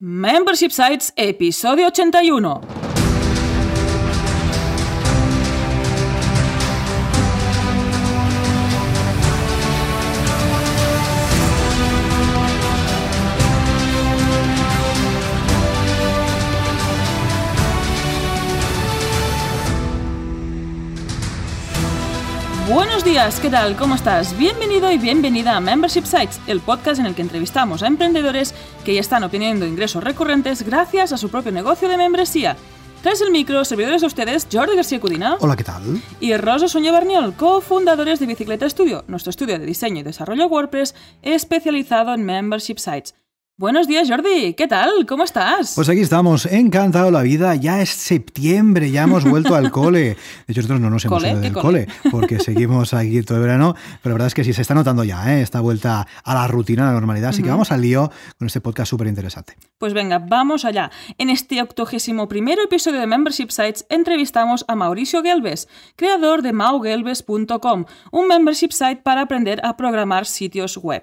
Membership Sites, episodio 81. Buenos días, ¿qué tal? ¿Cómo estás? Bienvenido y bienvenida a Membership Sites, el podcast en el que entrevistamos a emprendedores que ya están obteniendo ingresos recurrentes gracias a su propio negocio de membresía. Tras el micro, servidores de ustedes, Jordi García Cudina. Hola, ¿qué tal? Y Rosa Soña Barniol, cofundadores de Bicicleta Studio, nuestro estudio de diseño y desarrollo WordPress especializado en Membership Sites. Buenos días, Jordi. ¿Qué tal? ¿Cómo estás? Pues aquí estamos, encantado la vida. Ya es septiembre, ya hemos vuelto al cole. De hecho, nosotros no nos hemos ido del cole? porque seguimos aquí todo el verano. Pero la verdad es que sí, se está notando ya ¿eh? esta vuelta a la rutina, a la normalidad. Así que vamos al lío con este podcast súper interesante. Pues venga, vamos allá. En este octogésimo primero episodio de Membership Sites entrevistamos a Mauricio Gelbes, creador de maugelbes.com, un membership site para aprender a programar sitios web.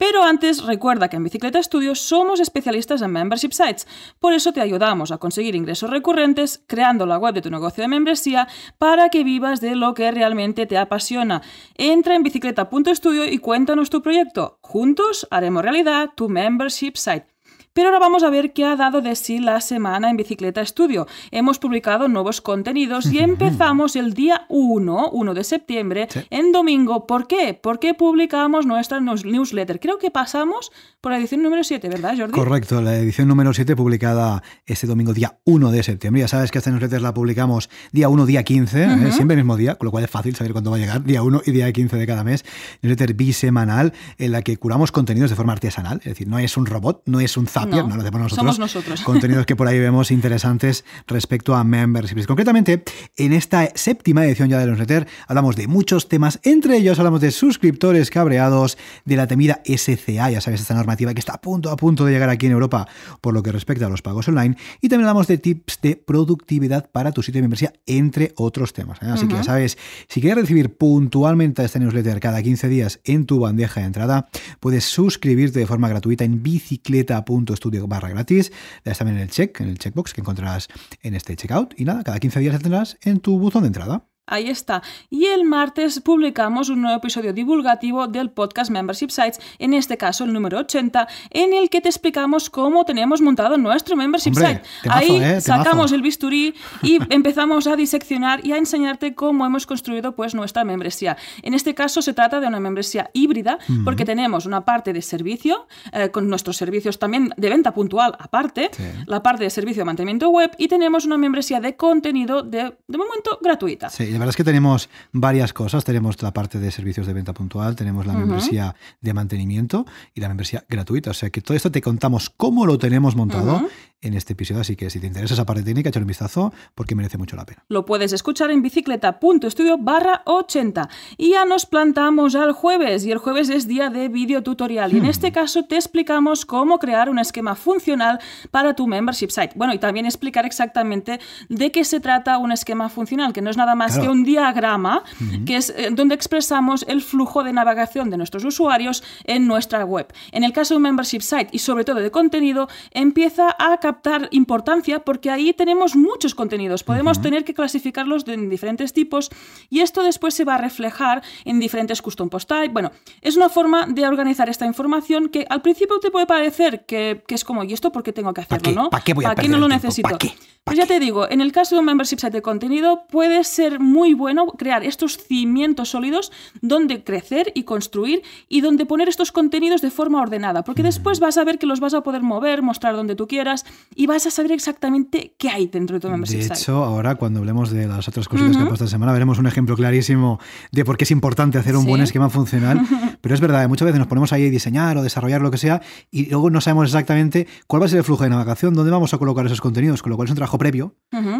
Pero antes recuerda que en Bicicleta Studios somos especialistas en membership sites, por eso te ayudamos a conseguir ingresos recurrentes creando la web de tu negocio de membresía para que vivas de lo que realmente te apasiona. Entra en bicicleta.studio y cuéntanos tu proyecto. Juntos haremos realidad tu membership site. Pero ahora vamos a ver qué ha dado de sí la semana en Bicicleta Studio. Hemos publicado nuevos contenidos y empezamos el día 1, 1 de septiembre, en domingo. ¿Por qué? Porque publicamos nuestra newsletter. Creo que pasamos por la edición número 7, ¿verdad, Jordi? Correcto, la edición número 7 publicada este domingo, día 1 de septiembre. Ya sabes que esta newsletter la publicamos día 1, día 15, ¿eh? siempre el mismo día, con lo cual es fácil saber cuándo va a llegar, día 1 y día 15 de cada mes. Newsletter bisemanal en la que curamos contenidos de forma artesanal, es decir, no es un robot, no es un no, lo hacemos nosotros. Somos nosotros. Contenidos que por ahí vemos interesantes respecto a memberships. Concretamente, en esta séptima edición ya de newsletter hablamos de muchos temas, entre ellos hablamos de suscriptores cabreados, de la temida SCA, ya sabes, esta normativa que está a punto, a punto de llegar aquí en Europa por lo que respecta a los pagos online, y también hablamos de tips de productividad para tu sitio de membresía, entre otros temas. ¿eh? Así que ya sabes, si quieres recibir puntualmente esta newsletter cada 15 días en tu bandeja de entrada, puedes suscribirte de forma gratuita en bicicleta.com estudio barra gratis. Le das también en el check, en el checkbox que encontrarás en este checkout. Y nada, cada 15 días la tendrás en tu buzón de entrada. Ahí está. Y el martes publicamos un nuevo episodio divulgativo del podcast Membership Sites, en este caso el número 80, en el que te explicamos cómo tenemos montado nuestro Membership Site. Ahí ¿eh? sacamos el bisturí y empezamos a diseccionar y a enseñarte cómo hemos construido pues nuestra membresía. En este caso se trata de una membresía híbrida porque tenemos una parte de servicio, eh, con nuestros servicios también de venta puntual aparte, la parte de servicio de mantenimiento web y tenemos una membresía de contenido de, de momento gratuita. Sí, verdad es que tenemos varias cosas. Tenemos la parte de servicios de venta puntual, tenemos la membresía de mantenimiento y la membresía gratuita. O sea que todo esto te contamos cómo lo tenemos montado en este episodio. Así que si te interesa esa parte técnica, échale un vistazo porque merece mucho la pena. Lo puedes escuchar en bicicleta.studio barra 80. Y ya nos plantamos al jueves. Y el jueves es día de video tutorial. Y en hmm. este caso te explicamos cómo crear un esquema funcional para tu membership site. Bueno, y también explicar exactamente de qué se trata un esquema funcional, que no es nada más que un diagrama, hmm. que es eh, donde expresamos el flujo de navegación de nuestros usuarios en nuestra web. En el caso de un membership site y sobre todo de contenido, empieza a captar importancia porque ahí tenemos muchos contenidos. Podemos tener que clasificarlos en diferentes tipos y esto después se va a reflejar en diferentes custom post type. Bueno, es una forma de organizar esta información que al principio te puede parecer que, es como, ¿y esto por qué tengo que hacerlo? ¿no? ¿Para qué voy a ¿Para qué no lo necesito? Pues ya te digo, en el caso de un membership site de contenido puede ser muy bueno crear estos cimientos sólidos donde crecer y construir y donde poner estos contenidos de forma ordenada, porque después vas a ver que los vas a poder mover, mostrar donde tú quieras y vas a saber exactamente qué hay dentro de tu membership De hecho, ahora cuando hablemos de las otras cositas que ha puesto esta semana, veremos un ejemplo clarísimo de por qué es importante hacer un buen esquema funcional. Pero es verdad, muchas veces nos ponemos ahí a diseñar o desarrollar lo que sea y luego no sabemos exactamente cuál va a ser el flujo de navegación, dónde vamos a colocar esos contenidos, con lo cual es un trabajo previo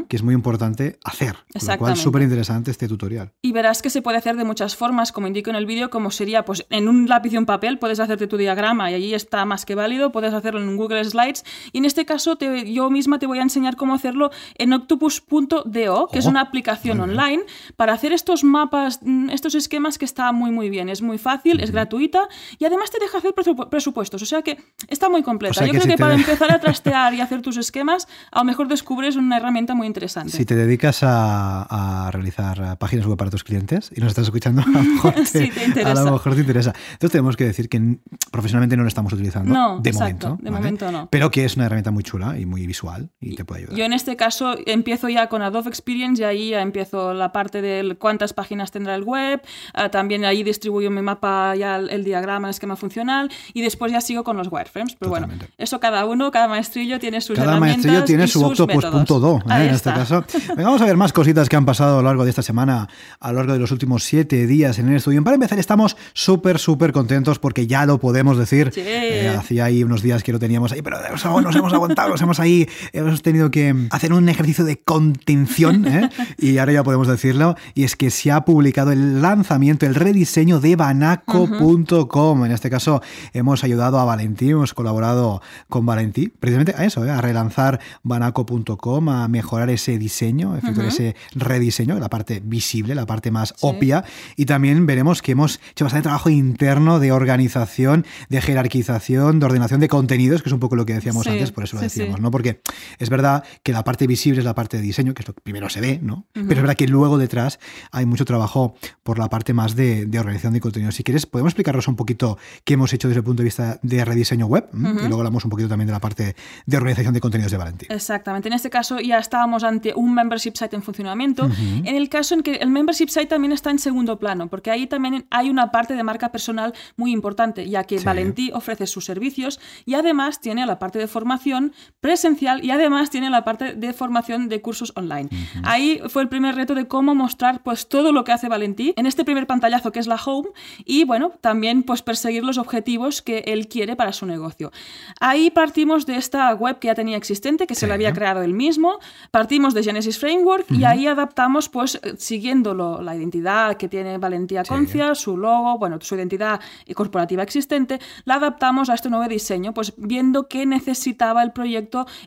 que es muy importante hacer. Con lo cual, súper interesante este tutorial. Y verás que se puede hacer de muchas formas, como indico en el vídeo, como sería pues en un lápiz y un papel, puedes hacerte tu diagrama y allí está más que válido, puedes hacerlo en Google Slides y en este caso te, yo misma te voy a enseñar cómo hacerlo en octopus.do, que es Oh, una aplicación online para hacer estos mapas, mm, estos esquemas que está muy muy bien, es muy fácil, es gratuita y además te deja hacer presupu- presupuestos, o sea que está muy completa. O sea yo creo si que para empezar a trastear y hacer tus esquemas, a lo mejor descubres una herramienta muy interesante. Si te dedicas a, a realizar páginas web para tus clientes y nos estás escuchando, a lo mejor te, Sí, te interesa. a lo mejor te interesa. Entonces tenemos que decir que profesionalmente no lo estamos utilizando No, de exacto, momento. de ¿vale? momento no. Pero que es una herramienta muy chula y muy visual y te puede ayudar. Yo en este caso empiezo ya con Adobe Experience y ahí ya empiezo la parte de cuántas páginas tendrá el web, ah, también ahí distribuyo mi mapa, ya el, diagrama, el esquema funcional y después ya sigo con los wireframes. Pero bueno, eso cada uno, cada maestrillo tiene sus Cada herramientas maestrillo tiene y su octopus.do. ¿eh? En este caso. Venga, vamos a ver más cositas que han pasado a lo largo de esta semana, a lo largo de los últimos siete días en el estudio. Para empezar, estamos súper, súper contentos porque ya lo podemos decir. Sí. Eh, hacía ahí unos días que lo teníamos ahí, pero nos hemos aguantado, hemos ahí, hemos tenido que hacer un ejercicio de contención ¿eh? y ahora ya podemos decirlo. Y es que se ha publicado el lanzamiento, el rediseño de banaco.com. En este caso, hemos ayudado a Valentí, hemos colaborado con Valentí, precisamente a eso, ¿eh? a relanzar banaco.com, a mejorar ese diseño, efectuar ese rediseño, la parte visible, la parte más obvia. Y también veremos que hemos hecho bastante trabajo interno de organización, de jerarquización, de ordenación de contenidos, que es un poco lo que decíamos Sí, antes, por eso lo sí, decíamos, sí. ¿no? Porque es verdad que la parte visible es la parte de diseño, que es lo que primero se ve, ¿no? Pero es verdad que luego detrás hay mucho trabajo por la parte más de, de organización de contenidos. Si quieres, podemos explicarnos un poquito qué hemos hecho desde el punto de vista de rediseño web y luego hablamos un poquito también de la parte de organización de contenidos de Valentín. Exactamente. En este caso ya estábamos ante un membership site en funcionamiento. En el caso en que el membership site también está en segundo plano, porque ahí también hay una parte de marca personal muy importante, ya que Sí. Valentí ofrece sus servicios y además tiene la parte de formación presencial y además tiene la parte de formación de cursos online. Ahí fue el primer reto de cómo mostrar pues todo lo que hace Valentí en este primer pantallazo que es la home y bueno, también pues perseguir los objetivos que él quiere para su negocio. Ahí partimos de esta web que ya tenía existente, que se Sí. la había creado él mismo, partimos de Genesis Framework y ahí adaptamos pues eh, siguiendo lo- la identidad que tiene Valentía Concia, su logo, bueno, su identidad corporativa existente, la adaptamos a este nuevo diseño, pues viendo qué necesitaba el proyecto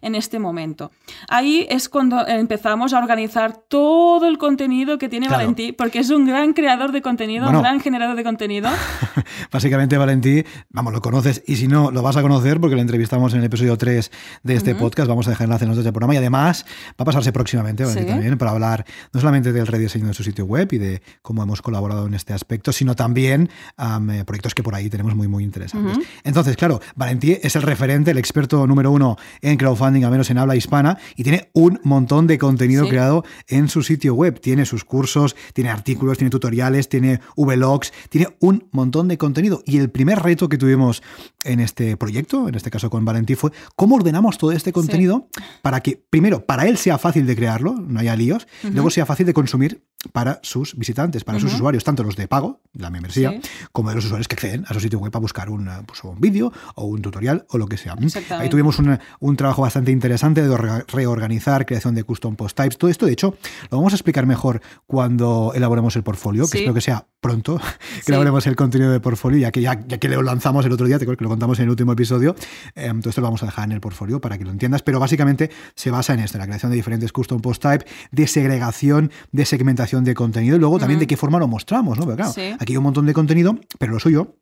en este momento. Ahí es cuando empezamos a organizar todo el contenido que tiene Claro. Valentí, porque es un gran creador de contenido, Bueno. un gran generador de contenido. Básicamente, Valentí, vamos, lo conoces y si no, lo vas a conocer porque lo entrevistamos en el episodio 3 de este podcast. Vamos a dejar enlace en los del programa y además va a pasarse próximamente, Valentí, Sí. también, para hablar no solamente del rediseño de su sitio web y de cómo hemos colaborado en este aspecto, sino también am, eh, proyectos que por ahí tenemos muy, muy interesantes. Entonces, claro, Valentí es el referente, el experto número uno en crowdfunding, al menos en habla hispana, y tiene un montón de contenido Sí. creado en su sitio web. Tiene sus cursos, tiene artículos, tiene tutoriales, tiene vlogs, tiene un montón de contenido. Y el primer reto que tuvimos en este proyecto, en este caso con Valentí, fue cómo ordenamos todo este contenido para que, primero, para él sea fácil de crearlo, no haya líos, y luego sea fácil de consumir para sus visitantes, para sus usuarios, tanto los de pago, la membresía, Sí. como de los usuarios que acceden a su sitio web para buscar un, eh, pues, un vídeo o un tutorial o lo que sea. Exactamente. Ahí tuvimos un, un trabajo bastante interesante de orga- reorganizar, creación de custom post types, todo esto, de hecho, lo vamos a explicar mejor cuando elaboremos el portfolio, que Sí. espero que sea pronto, que Sí. elaboremos el contenido de portfolio, ya que, ya, ya que lo lanzamos el otro día, te acuerdas que lo contamos en el último episodio, eh, todo esto lo vamos a dejar en el portfolio para que lo entiendas, pero básicamente se basa en esto, en la creación de diferentes custom post type, de segregación, de segmentación de contenido y luego también de qué forma lo mostramos, ¿no? Porque claro, Sí. aquí hay un montón de contenido, pero lo suyo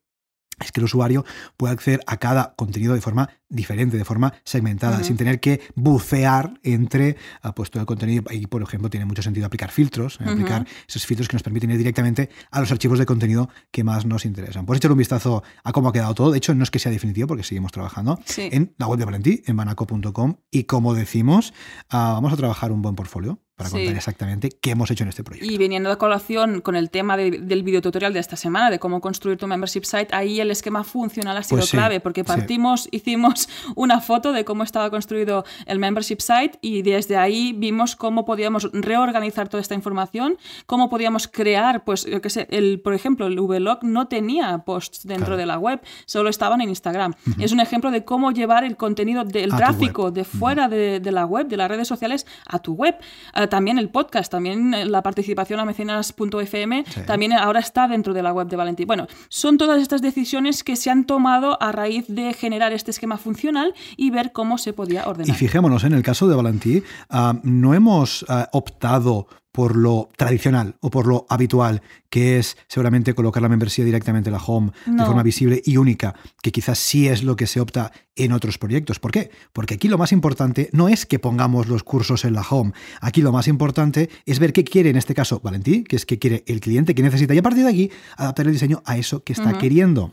es que el usuario puede acceder a cada contenido de forma diferente, de forma segmentada, sin tener que bucear entre ah, pues, todo el contenido. Y, por ejemplo, tiene mucho sentido aplicar filtros, eh, aplicar esos filtros que nos permiten ir directamente a los archivos de contenido que más nos interesan. Pues echar un vistazo a cómo ha quedado todo. De hecho, no es que sea definitivo, porque seguimos trabajando Sí. en la web de Valentí, en banaco.com. Y como decimos, ah, vamos a trabajar un buen portfolio para Sí. contar exactamente qué hemos hecho en este proyecto. Y viniendo a colación con el tema de- del videotutorial de esta semana, de cómo construir tu membership site, ahí el esquema funcional ha sido Pues sí, clave, porque sí. partimos, hicimos una foto de cómo estaba construido el membership site y desde ahí vimos cómo podíamos reorganizar toda esta información, cómo podíamos crear, pues, yo qué sé, el, por ejemplo, el vlog no tenía posts dentro Claro. de la web, solo estaban en Instagram. Es un ejemplo de cómo llevar el contenido del tráfico de fuera de, de la web, de las redes sociales, a tu web. Ah, también el podcast, también la participación a mecenas.fm, también ahora está dentro de la web de Valentín. Bueno, son todas estas decisiones que se han tomado a raíz de generar este esquema funcional y ver cómo se podía ordenar. Y fijémonos, en el caso de Valentí, ah, no hemos ah, optado por lo tradicional o por lo habitual, que es seguramente colocar la membresía directamente en la home de forma visible y única, que quizás sí es lo que se opta en otros proyectos. ¿Por qué? Porque aquí lo más importante no es que pongamos los cursos en la home. Aquí lo más importante es ver qué quiere, en este caso, Valentí, que es qué quiere el cliente, qué necesita, y a partir de aquí adaptar el diseño a eso que está queriendo.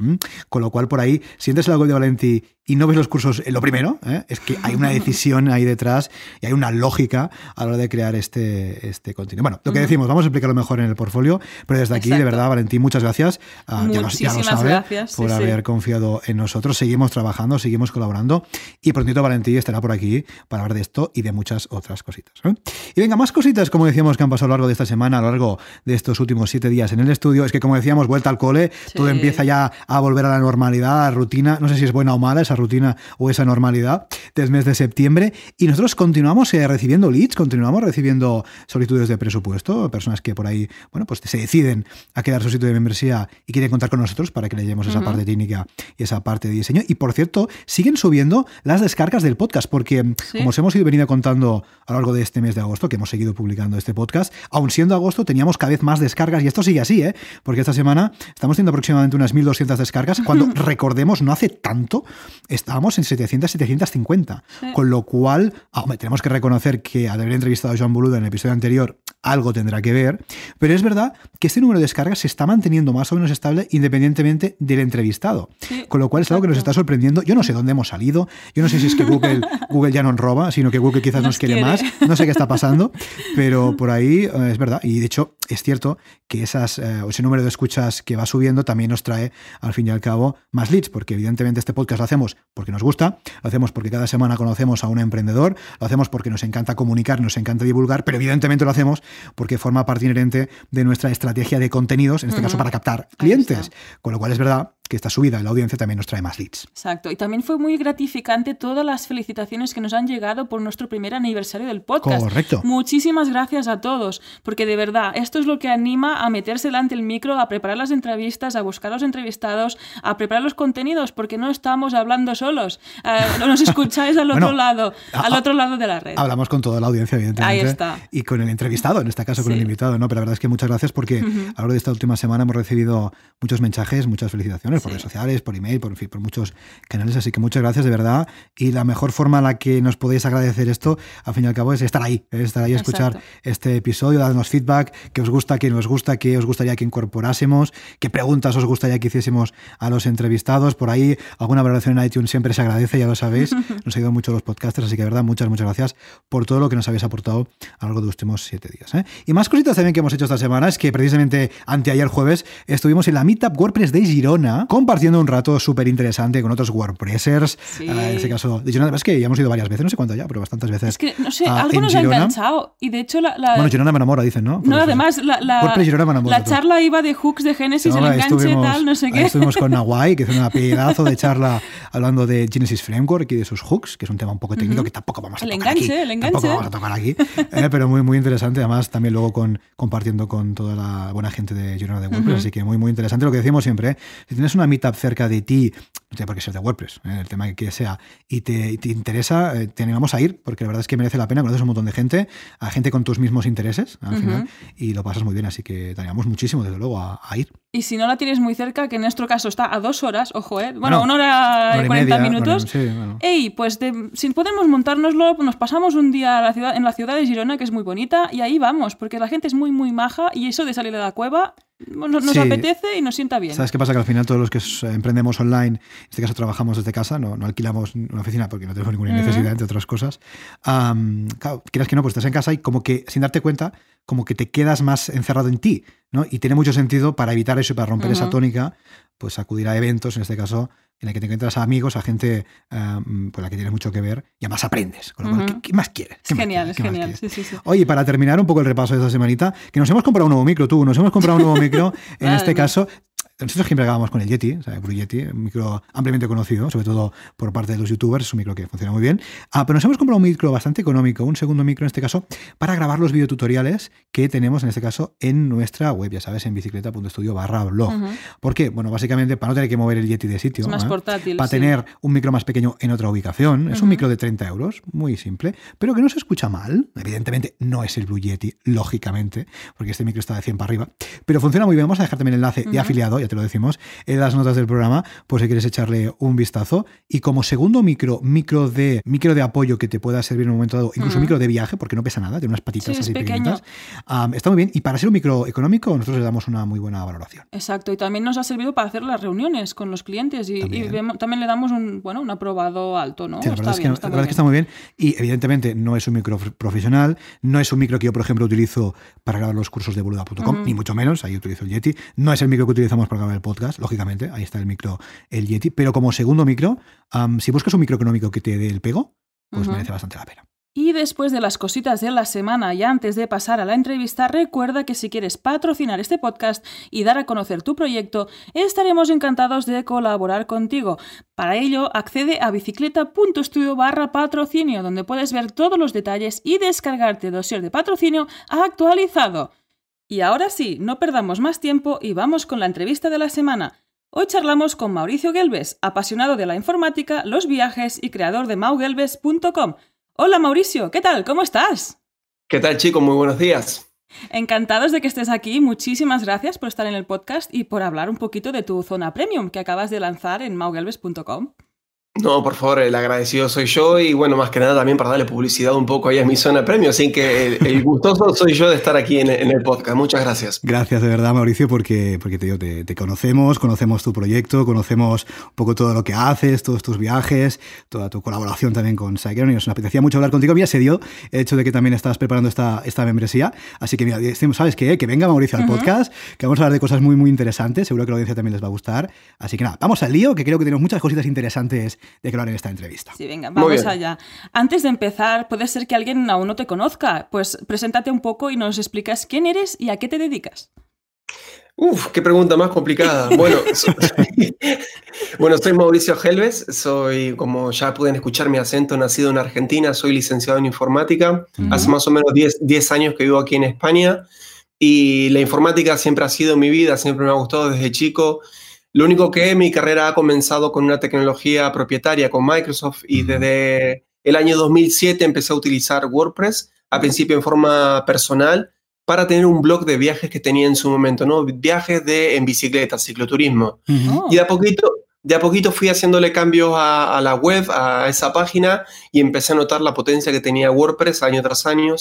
Con lo cual, por ahí, si entras en la web de Valentí y no ves los cursos en lo primero, ¿eh? es que hay una decisión ahí detrás y hay una lógica a la hora de crear este, este contenido. Bueno, lo que decimos, vamos a explicarlo mejor en el portfolio, pero desde aquí, de verdad, Valentín, muchas gracias. Uh, ya, lo, sabe, por haber confiado en nosotros. Seguimos trabajando, seguimos colaborando y prontito Valentín estará por aquí para hablar de esto y de muchas otras cositas. ¿eh? Y venga, más cositas, como decíamos, que han pasado a lo largo de esta semana, a lo largo de estos últimos siete días en el estudio. Es que, como decíamos, vuelta al cole, todo empieza ya a volver a la normalidad, a la rutina. No sé si es buena o mala esa rutina o esa normalidad del mes de septiembre. Y nosotros continuamos eh, recibiendo leads, continuamos recibiendo solicitudes de presupuesto, personas que por ahí, bueno, pues se deciden a quedar su sitio de membresía y quieren contar con nosotros para que le llevemos esa parte técnica y esa parte de diseño. Y por cierto, siguen subiendo las descargas del podcast, porque como os hemos ido venido contando a lo largo de este mes de agosto, que hemos seguido publicando este podcast, aun siendo agosto teníamos cada vez más descargas y esto sigue así, ¿eh? porque esta semana estamos teniendo aproximadamente unas 1.200 descargas, cuando recordemos, no hace tanto, estábamos en 700, 750, con lo cual, ah, tenemos que reconocer que al haber entrevistado a Joan Boluda en el episodio anterior, algo tendrá que ver, pero es verdad que este número de descargas se está manteniendo más o menos estable independientemente del entrevistado, con lo cual es algo que nos está sorprendiendo. Yo no sé dónde hemos salido, yo no sé si es que Google, Google ya no nos roba, sino que Google quizás nos, quiere, más, no sé qué está pasando, pero por ahí eh, es verdad, y de hecho es cierto que esas, eh, ese número de escuchas que va subiendo también nos trae al fin y al cabo más leads, porque evidentemente este podcast lo hacemos porque nos gusta, lo hacemos porque cada semana conocemos a un emprendedor, lo hacemos porque nos encanta comunicar, nos encanta divulgar, pero evidentemente lo hacemos porque forma parte inherente de nuestra estrategia de contenidos, en este caso para captar clientes. Con lo cual es verdad que esta subida en la audiencia también nos trae más leads. Exacto. Y también fue muy gratificante todas las felicitaciones que nos han llegado por nuestro primer aniversario del podcast. Correcto. Muchísimas gracias a todos, porque de verdad, esto es lo que anima a meterse delante del micro, a preparar las entrevistas, a buscar los entrevistados, a preparar los contenidos, porque no estamos hablando solos. Uh, nos escucháis al otro lado, al otro lado de la red. Hablamos con toda la audiencia, evidentemente. Ahí está. Y con el entrevistado, en este caso con el invitado, ¿no? Pero la verdad es que muchas gracias porque a lo largo de esta última semana hemos recibido muchos mensajes, muchas felicitaciones por redes sociales, por email, por, por muchos canales. Así que muchas gracias de verdad. Y la mejor forma en la que nos podéis agradecer esto, al fin y al cabo, es estar ahí, estar ahí a escuchar este episodio, darnos feedback, que os gusta, que nos gusta, que os gustaría que incorporásemos, qué preguntas os gustaría que hiciésemos a los entrevistados. Por ahí, alguna valoración en iTunes siempre se agradece, ya lo sabéis. Nos ha ido mucho los podcasters, así que de verdad, muchas, muchas gracias por todo lo que nos habéis aportado a lo largo de los últimos siete días. ¿eh? Y más cositas también que hemos hecho esta semana es que precisamente anteayer jueves estuvimos en la Meetup WordPress de Girona compartiendo un rato súper interesante con otros WordPressers. en este caso de Girona, es que ya hemos ido varias veces, no sé cuánto ya, pero bastantes veces. Es que, no sé, algo nos ha enganchado. Y de hecho, la, Bueno, Girona me enamora, dicen, ¿no? no, además, la, la, la charla iba de hooks de Genesis, el enganche tal, no sé qué. Estuvimos con Nawai, que hizo una pedazo de charla hablando de Genesis Framework y de sus hooks, que es un tema un poco técnico que tampoco vamos a el tocar enganche, aquí. El enganche, Tampoco vamos a tocar aquí. Eh, pero muy, muy interesante. Además, también luego con, compartiendo con toda la buena gente de Girona de WordPress. Así que muy, muy interesante. Lo que decimos siempre, ¿eh? si tienes una meetup cerca de ti, no tiene por qué ser de WordPress, ¿eh? el tema que sea, y te, te interesa, te animamos a ir, porque la verdad es que merece la pena, conoces un montón de gente, a gente con tus mismos intereses al final, y lo pasas muy bien. Así que te animamos muchísimo, desde luego, a, a, ir. Y si no la tienes muy cerca, que en nuestro caso está a dos horas, ojo, ¿eh? Bueno, una hora y cuarenta minutos. Sí, bueno. Ey, pues de, si podemos montárnoslo, nos pasamos un día a la ciudad, en la ciudad de Girona, que es muy bonita, y ahí vamos, porque la gente es muy, muy maja, y eso de salir de la cueva nos, nos Sí. apetece y nos sienta bien. ¿Sabes qué pasa? Que al final todos los que emprendemos online, en este caso trabajamos desde casa, no, no alquilamos una oficina porque no tenemos ninguna necesidad, entre otras cosas. Am, claro, quieras que no, pues estás en casa y como que sin darte cuenta, como que te quedas más encerrado en ti, ¿no? Y tiene mucho sentido para evitar eso y para romper esa tónica, pues acudir a eventos, en este caso, en el que te encuentras a amigos, a gente am, con la que tienes mucho que ver y además aprendes. Con lo cual. ¿qué, qué más quieres? Es ¿Qué más genial, quieres? es ¿Qué más genial. Sí, sí, sí. Oye, para terminar un poco el repaso de esta semanita, que nos hemos comprado un nuevo micro, tú, nos hemos comprado un nuevo micro, en este caso, nosotros siempre grabamos con el Yeti, o sea, Blue Yeti, un micro ampliamente conocido, sobre todo por parte de los youtubers, es un micro que funciona muy bien. Ah, pero nos hemos comprado un micro bastante económico, un segundo micro en este caso, para grabar los videotutoriales que tenemos en este caso en nuestra web, ya sabes, en bicicleta.studio barra blog. ¿Por qué? Bueno, básicamente para no tener que mover el Yeti de sitio. Es más ¿eh? portátil. Para sí. tener un micro más pequeño en otra ubicación. Es un micro de 30 euros, muy simple, pero que no se escucha mal. Evidentemente no es el Blue Yeti, lógicamente, porque este micro está de 100 para arriba, pero funciona muy bien. Vamos a dejar también el enlace de afiliado, te lo decimos, en las notas del programa, por si quieres echarle un vistazo. Y como segundo micro, micro de, micro de apoyo que te pueda servir en un momento dado, incluso micro de viaje, porque no pesa nada, tiene unas patitas Sí, así pequeñitas. Am, está muy bien. Y para ser un micro económico, nosotros le damos una muy buena valoración. Exacto, y también nos ha servido para hacer las reuniones con los clientes y, y También. vemos- también le damos un, bueno, un aprobado alto, ¿no? Sí, la está verdad, es, que, está la muy verdad es que está muy bien. Y evidentemente no es un micro profesional, no es un micro que yo, por ejemplo, utilizo para grabar los cursos de boluda.com, ni mucho menos, ahí utilizo el Yeti. No es el micro que utilizamos para grabar el podcast, lógicamente, ahí está el micro, el Yeti. Pero como segundo micro, si buscas un micro económico que te dé el pego, pues merece bastante la pena. Y después de las cositas de la semana y antes de pasar a la entrevista, recuerda que si quieres patrocinar este podcast y dar a conocer tu proyecto, estaremos encantados de colaborar contigo. Para ello, accede a bicicleta.studio barra patrocinio, donde puedes ver todos los detalles y descargarte dossier de patrocinio actualizado. Y ahora sí, no perdamos más tiempo y vamos con la entrevista de la semana. Hoy charlamos con Mauricio Gelbes, apasionado de la informática, los viajes y creador de maugelbes.com. Hola Mauricio, ¿qué tal? ¿Cómo estás? ¿Qué tal chicos? Muy buenos días. Encantados de que estés aquí, muchísimas gracias por estar en el podcast y por hablar un poquito de tu zona premium que acabas de lanzar en maugelbes.com. No, por favor, el agradecido soy yo y bueno, más que nada también para darle publicidad un poco ahí a mi zona premio, así que el, el gustoso soy yo de estar aquí en, en el podcast. Muchas gracias. Gracias de verdad, Mauricio, porque, porque te, digo, te, te conocemos, conocemos tu proyecto, conocemos un poco todo lo que haces, todos tus viajes, toda tu colaboración también con Cyclone y nos apetecía mucho hablar contigo. Mira, se dio el hecho de que también estás preparando esta, esta membresía. Así que mira, decimos, ¿sabes qué? Que venga Mauricio al podcast, que vamos a hablar de cosas muy, muy interesantes. Seguro que a la audiencia también les va a gustar. Así que nada, vamos al lío, que creo que tenemos muchas cositas interesantes de que hablar en esta entrevista. Sí, venga, vamos allá. Antes de empezar, puede ser que alguien aún no te conozca. Pues preséntate un poco y nos explicas quién eres y a qué te dedicas. Uf, qué pregunta más complicada. Bueno, so- bueno, soy Mauricio Helves, soy, como ya pueden escuchar mi acento, nacido en Argentina, soy licenciado en informática. Hace más o menos 10, 10 años que vivo aquí en España y la informática siempre ha sido mi vida, siempre me ha gustado desde chico. Lo único que mi carrera ha comenzado con una tecnología propietaria con Microsoft y desde el año 2007 empecé a utilizar WordPress, a principio en forma personal, para tener un blog de viajes que tenía en su momento, ¿no? Viajes de, en bicicleta, cicloturismo. Y de a poquito, de a poquito fui haciéndole cambios a, a la web, a esa página, y empecé a notar la potencia que tenía WordPress año tras año,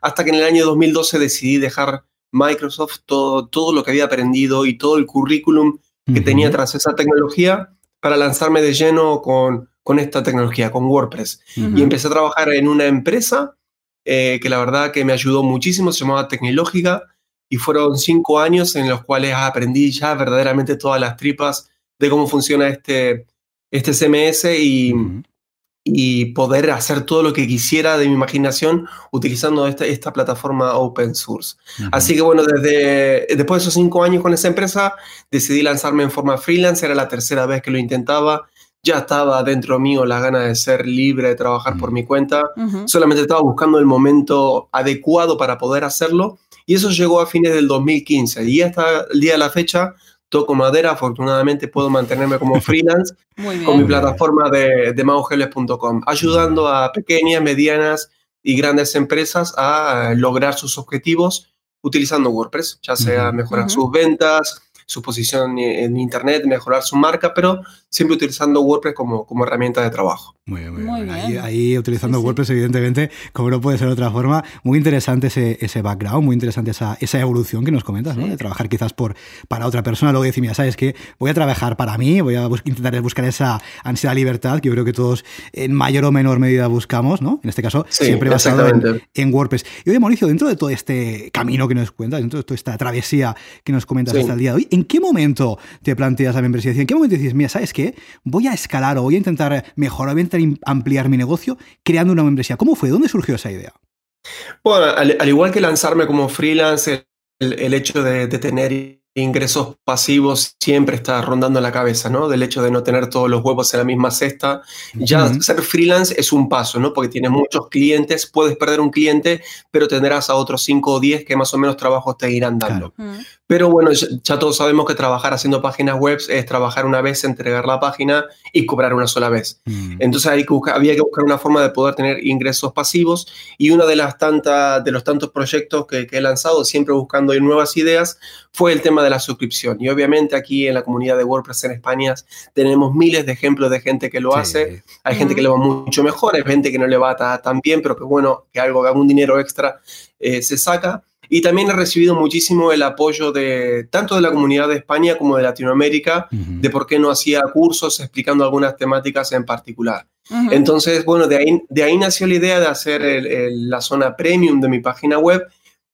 hasta que en el año 2012 decidí dejar Microsoft, todo, todo lo que había aprendido y todo el currículum que tenía tras esa tecnología para lanzarme de lleno con, con esta tecnología, con WordPress. Y empecé a trabajar en una empresa eh, que la verdad que me ayudó muchísimo, se llamaba Tecnológica, y fueron cinco años en los cuales aprendí ya verdaderamente todas las tripas de cómo funciona este, este CMS y. y poder hacer todo lo que quisiera de mi imaginación utilizando esta, esta plataforma open source. Así que bueno, desde después de esos cinco años con esa empresa, decidí lanzarme en forma freelance, era la tercera vez que lo intentaba, ya estaba dentro mío la gana de ser libre, de trabajar por mi cuenta, solamente estaba buscando el momento adecuado para poder hacerlo y eso llegó a fines del 2015 y hasta el día de la fecha toco madera, afortunadamente puedo mantenerme como freelance con mi plataforma de, de maugeles.com, ayudando a pequeñas, medianas y grandes empresas a lograr sus objetivos utilizando WordPress, ya sea mejorar sus ventas, su posición en Internet, mejorar su marca, pero siempre utilizando WordPress como, como herramienta de trabajo. Muy bien, muy Muy bien. bien. Ahí, ahí utilizando Sí, sí. WordPress, evidentemente, como no puede ser de otra forma. Muy interesante ese, ese background, muy interesante esa, esa evolución que nos comentas, ¿no? Sí. De trabajar quizás por, para otra persona, luego decir, mira, ¿sabes qué? Voy a trabajar para mí, voy a bus- intentar buscar esa ansiedad libertad que yo creo que todos en mayor o menor medida buscamos, ¿no? En este caso, Sí, siempre basado en, en WordPress. Y oye, Mauricio, dentro de todo este camino que nos cuentas, dentro de toda esta travesía que nos comentas Sí. hasta el día de hoy, ¿en qué momento te planteas la membresía? ¿En qué momento dices, mira, ¿sabes qué? Voy a escalar o voy a intentar mejorar, voy a intentar ampliar mi negocio creando una membresía? ¿Cómo fue? ¿Dónde surgió esa idea? Bueno, al, al igual que lanzarme como freelance, el, el hecho de, de tener ingresos pasivos siempre está rondando la cabeza, ¿no? Del hecho de no tener todos los huevos en la misma cesta. Ya ser freelance es un paso, ¿no? Porque tienes muchos clientes, puedes perder un cliente, pero tendrás a otros 5 o 10 que más o menos trabajos te irán dando. Pero bueno, ya, todos sabemos que trabajar haciendo páginas web es trabajar una vez, entregar la página y cobrar una sola vez. Mm. Entonces hay que había que buscar una forma de poder tener ingresos pasivos y uno de, las tantas, de los tantos proyectos que, he lanzado, siempre buscando nuevas ideas, fue el tema de la suscripción. Y obviamente aquí en la comunidad de WordPress en España tenemos miles de ejemplos de gente que lo hace. Hay gente que le va mucho mejor, hay gente que no le va tan bien, pero que bueno, que algo, que algún dinero extra eh, se saca. Y también he recibido muchísimo el apoyo de tanto de la comunidad de España como de Latinoamérica, de por qué no hacía cursos explicando algunas temáticas en particular. Entonces, bueno, de ahí, de ahí nació la idea de hacer la zona premium de mi página web,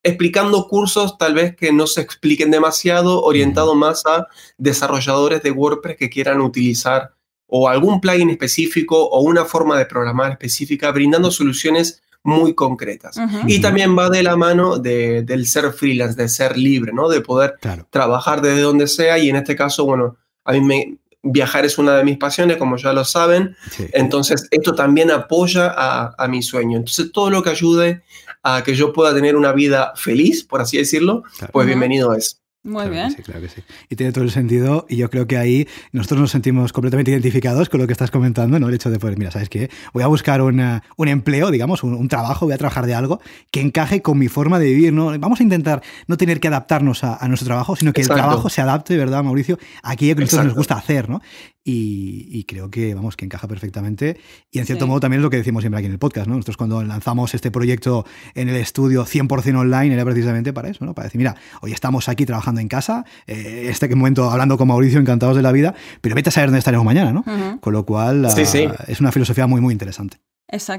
explicando cursos tal vez que no se expliquen demasiado, orientado más a desarrolladores de WordPress que quieran utilizar o algún plugin específico o una forma de programar específica, brindando soluciones muy concretas. Y también va de la mano de, del ser freelance, de ser libre, ¿no? De poder trabajar desde donde sea y en este caso, bueno, a mí me, viajar es una de mis pasiones, como ya lo saben. Entonces, esto también apoya a, a, mi sueño. Entonces, todo lo que ayude a que yo pueda tener una vida feliz, por así decirlo, pues bienvenido es. Muy bien. sí, claro que sí. Y tiene todo el sentido. Y yo creo que ahí nosotros nos sentimos completamente identificados con lo que estás comentando, ¿no? El hecho de, pues, mira, ¿sabes qué? Voy a buscar un empleo, digamos, un, trabajo, voy a trabajar de algo que encaje con mi forma de vivir, ¿no? Vamos a intentar no tener que adaptarnos a, nuestro trabajo, sino que el trabajo se adapte, ¿verdad, Mauricio? A aquello que a nosotros nos gusta hacer, ¿no? Y, creo que, vamos, que encaja perfectamente. Y en cierto modo también es lo que decimos siempre aquí en el podcast, ¿no? Nosotros cuando lanzamos este proyecto en el estudio 100% online era precisamente para eso, ¿no? Para decir, mira, hoy estamos aquí trabajando en casa, eh, este momento hablando con Mauricio, encantados de la vida, pero vete a saber dónde estaremos mañana, ¿no? Con lo cual es una filosofía muy, muy interesante.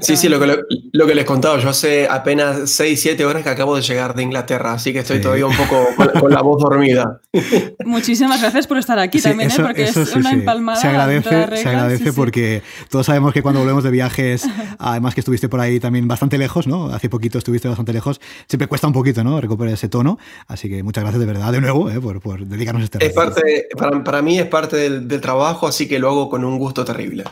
Sí, sí, lo que, lo, que les contaba, yo hace apenas 6, 7 horas que acabo de llegar de Inglaterra, así que estoy todavía un poco con, la voz dormida. Muchísimas gracias por estar aquí también, ¿eh? porque es una empalmada. Se agradece, se agradece porque todos sabemos que cuando volvemos de viajes, además que estuviste por ahí también bastante lejos, ¿no? Hace poquito estuviste bastante lejos, siempre cuesta un poquito, ¿no? Recuperar ese tono, así que muchas gracias de verdad de nuevo ¿eh? por, por, dedicarnos a este es parte, para, para, mí es parte del, del, trabajo, así que lo hago con un gusto terrible.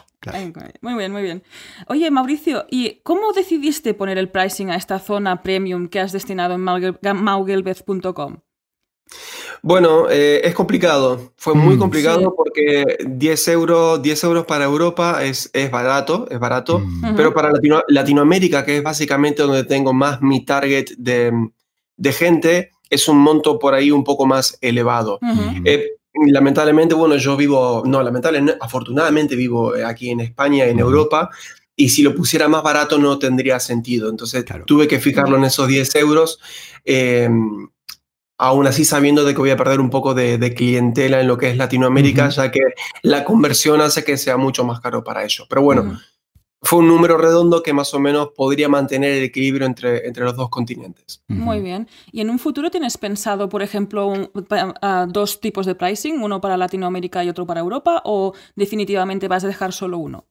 Muy bien, muy bien. Oye, Mauricio, ¿y cómo decidiste poner el pricing a esta zona premium que has destinado en maugelbeth.com? Bueno, eh, es complicado. Fue muy mm, complicado porque 10 euros, 10 euros para Europa es, es barato, es barato, mm. pero para Latinoamérica, que es básicamente donde tengo más mi target de, gente, es un monto por ahí un poco más elevado lamentablemente, bueno, yo vivo, no, lamentablemente, afortunadamente vivo eh, aquí en España, en Europa, y si lo pusiera más barato no tendría sentido. Entonces tuve que fijarlo en esos 10 euros, em, aún así sabiendo de que voy a perder un poco de, clientela en lo que es Latinoamérica, ya que la conversión hace que sea mucho más caro para ellos. Pero bueno, fue un número redondo que más o menos podría mantener el equilibrio entre, entre los dos continentes. Muy bien. ¿Y en un futuro tienes pensado, por ejemplo, dos tipos de pricing, uno para Latinoamérica y otro para Europa, o definitivamente vas a dejar solo uno?